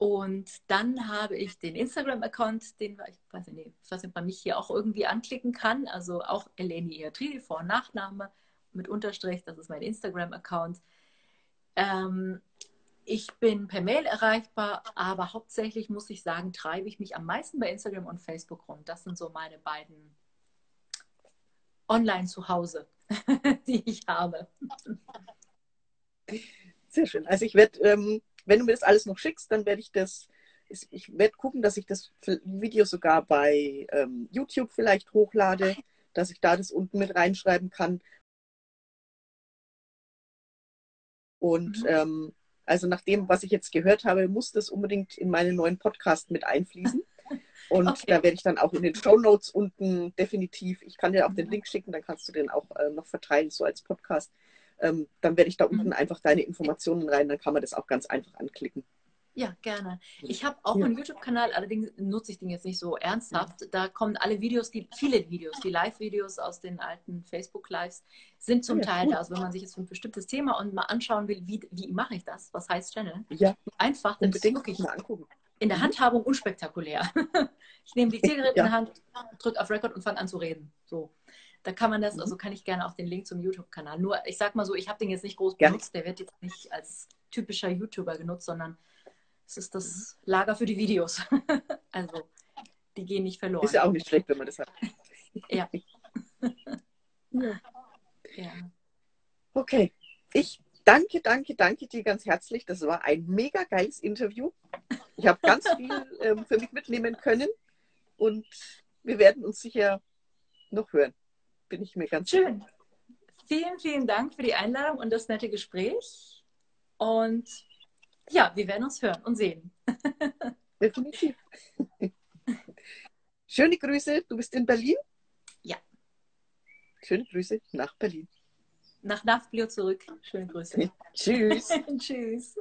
Speaker 2: Und dann habe ich den Instagram-Account, den ich weiß nicht, ich weiß nicht, man mich hier auch irgendwie anklicken kann. Also auch Eleni Iatridi, Vor- und Nachname mit Unterstrich, das ist mein Instagram-Account. Ähm, ich bin per Mail erreichbar, aber hauptsächlich muss ich sagen, treibe ich mich am meisten bei Instagram und Facebook rum. Das sind so meine beiden online zu Hause, die ich habe.
Speaker 1: Sehr schön. Also ich werde, ähm, wenn du mir das alles noch schickst, dann werde ich das, ich werde gucken, dass ich das Video sogar bei ähm, YouTube vielleicht hochlade, dass ich da das unten mit reinschreiben kann. Und mhm. ähm, also nach dem, was ich jetzt gehört habe, muss das unbedingt in meinen neuen Podcast mit einfließen. Und okay. da werde ich dann auch in den Show Notes unten definitiv, ich kann dir auch den Link schicken, dann kannst du den auch äh, noch verteilen, so als Podcast. Ähm, dann werde ich da unten mhm. einfach deine Informationen rein, dann kann man das auch ganz einfach anklicken.
Speaker 2: Ja, gerne. Ich habe auch ja. einen YouTube-Kanal, allerdings nutze ich den jetzt nicht so ernsthaft. Da kommen alle Videos, die viele Videos, die Live-Videos aus den alten Facebook-Lives sind zum ja, Teil da. Also wenn man sich jetzt für ein bestimmtes Thema und mal anschauen will, wie, wie mache ich das? Was heißt Channel?
Speaker 1: Ja.
Speaker 2: Einfach, dann ist wirklich mal angucken. in der mhm. Handhabung unspektakulär. ich nehme die Zielgerät ja. in der Hand, drücke auf Record und fange an zu reden. So. Da kann man das, mhm. also kann ich gerne auch den Link zum YouTube-Kanal. Nur, ich sag mal so, ich habe den jetzt nicht groß benutzt, der wird jetzt nicht als typischer YouTuber genutzt, sondern Es ist das Lager für die Videos. also, die gehen nicht verloren.
Speaker 1: Ist ja auch nicht schlecht, wenn man das hat.
Speaker 2: ja.
Speaker 1: ja. ja. Okay. Ich danke, danke, danke dir ganz herzlich. Das war ein mega geiles Interview. Ich habe ganz viel ähm, für mich mitnehmen können und wir werden uns sicher noch hören. Bin ich mir ganz
Speaker 2: schön. Sicher. Vielen, vielen Dank für die Einladung und das nette Gespräch. Und ja, wir werden uns hören und sehen.
Speaker 1: Definitiv. Schöne Grüße. Du bist in Berlin?
Speaker 2: Ja.
Speaker 1: Schöne Grüße nach Berlin.
Speaker 2: Nach Nafplio zurück. Schöne Grüße.
Speaker 1: Tschüss.
Speaker 2: Tschüss.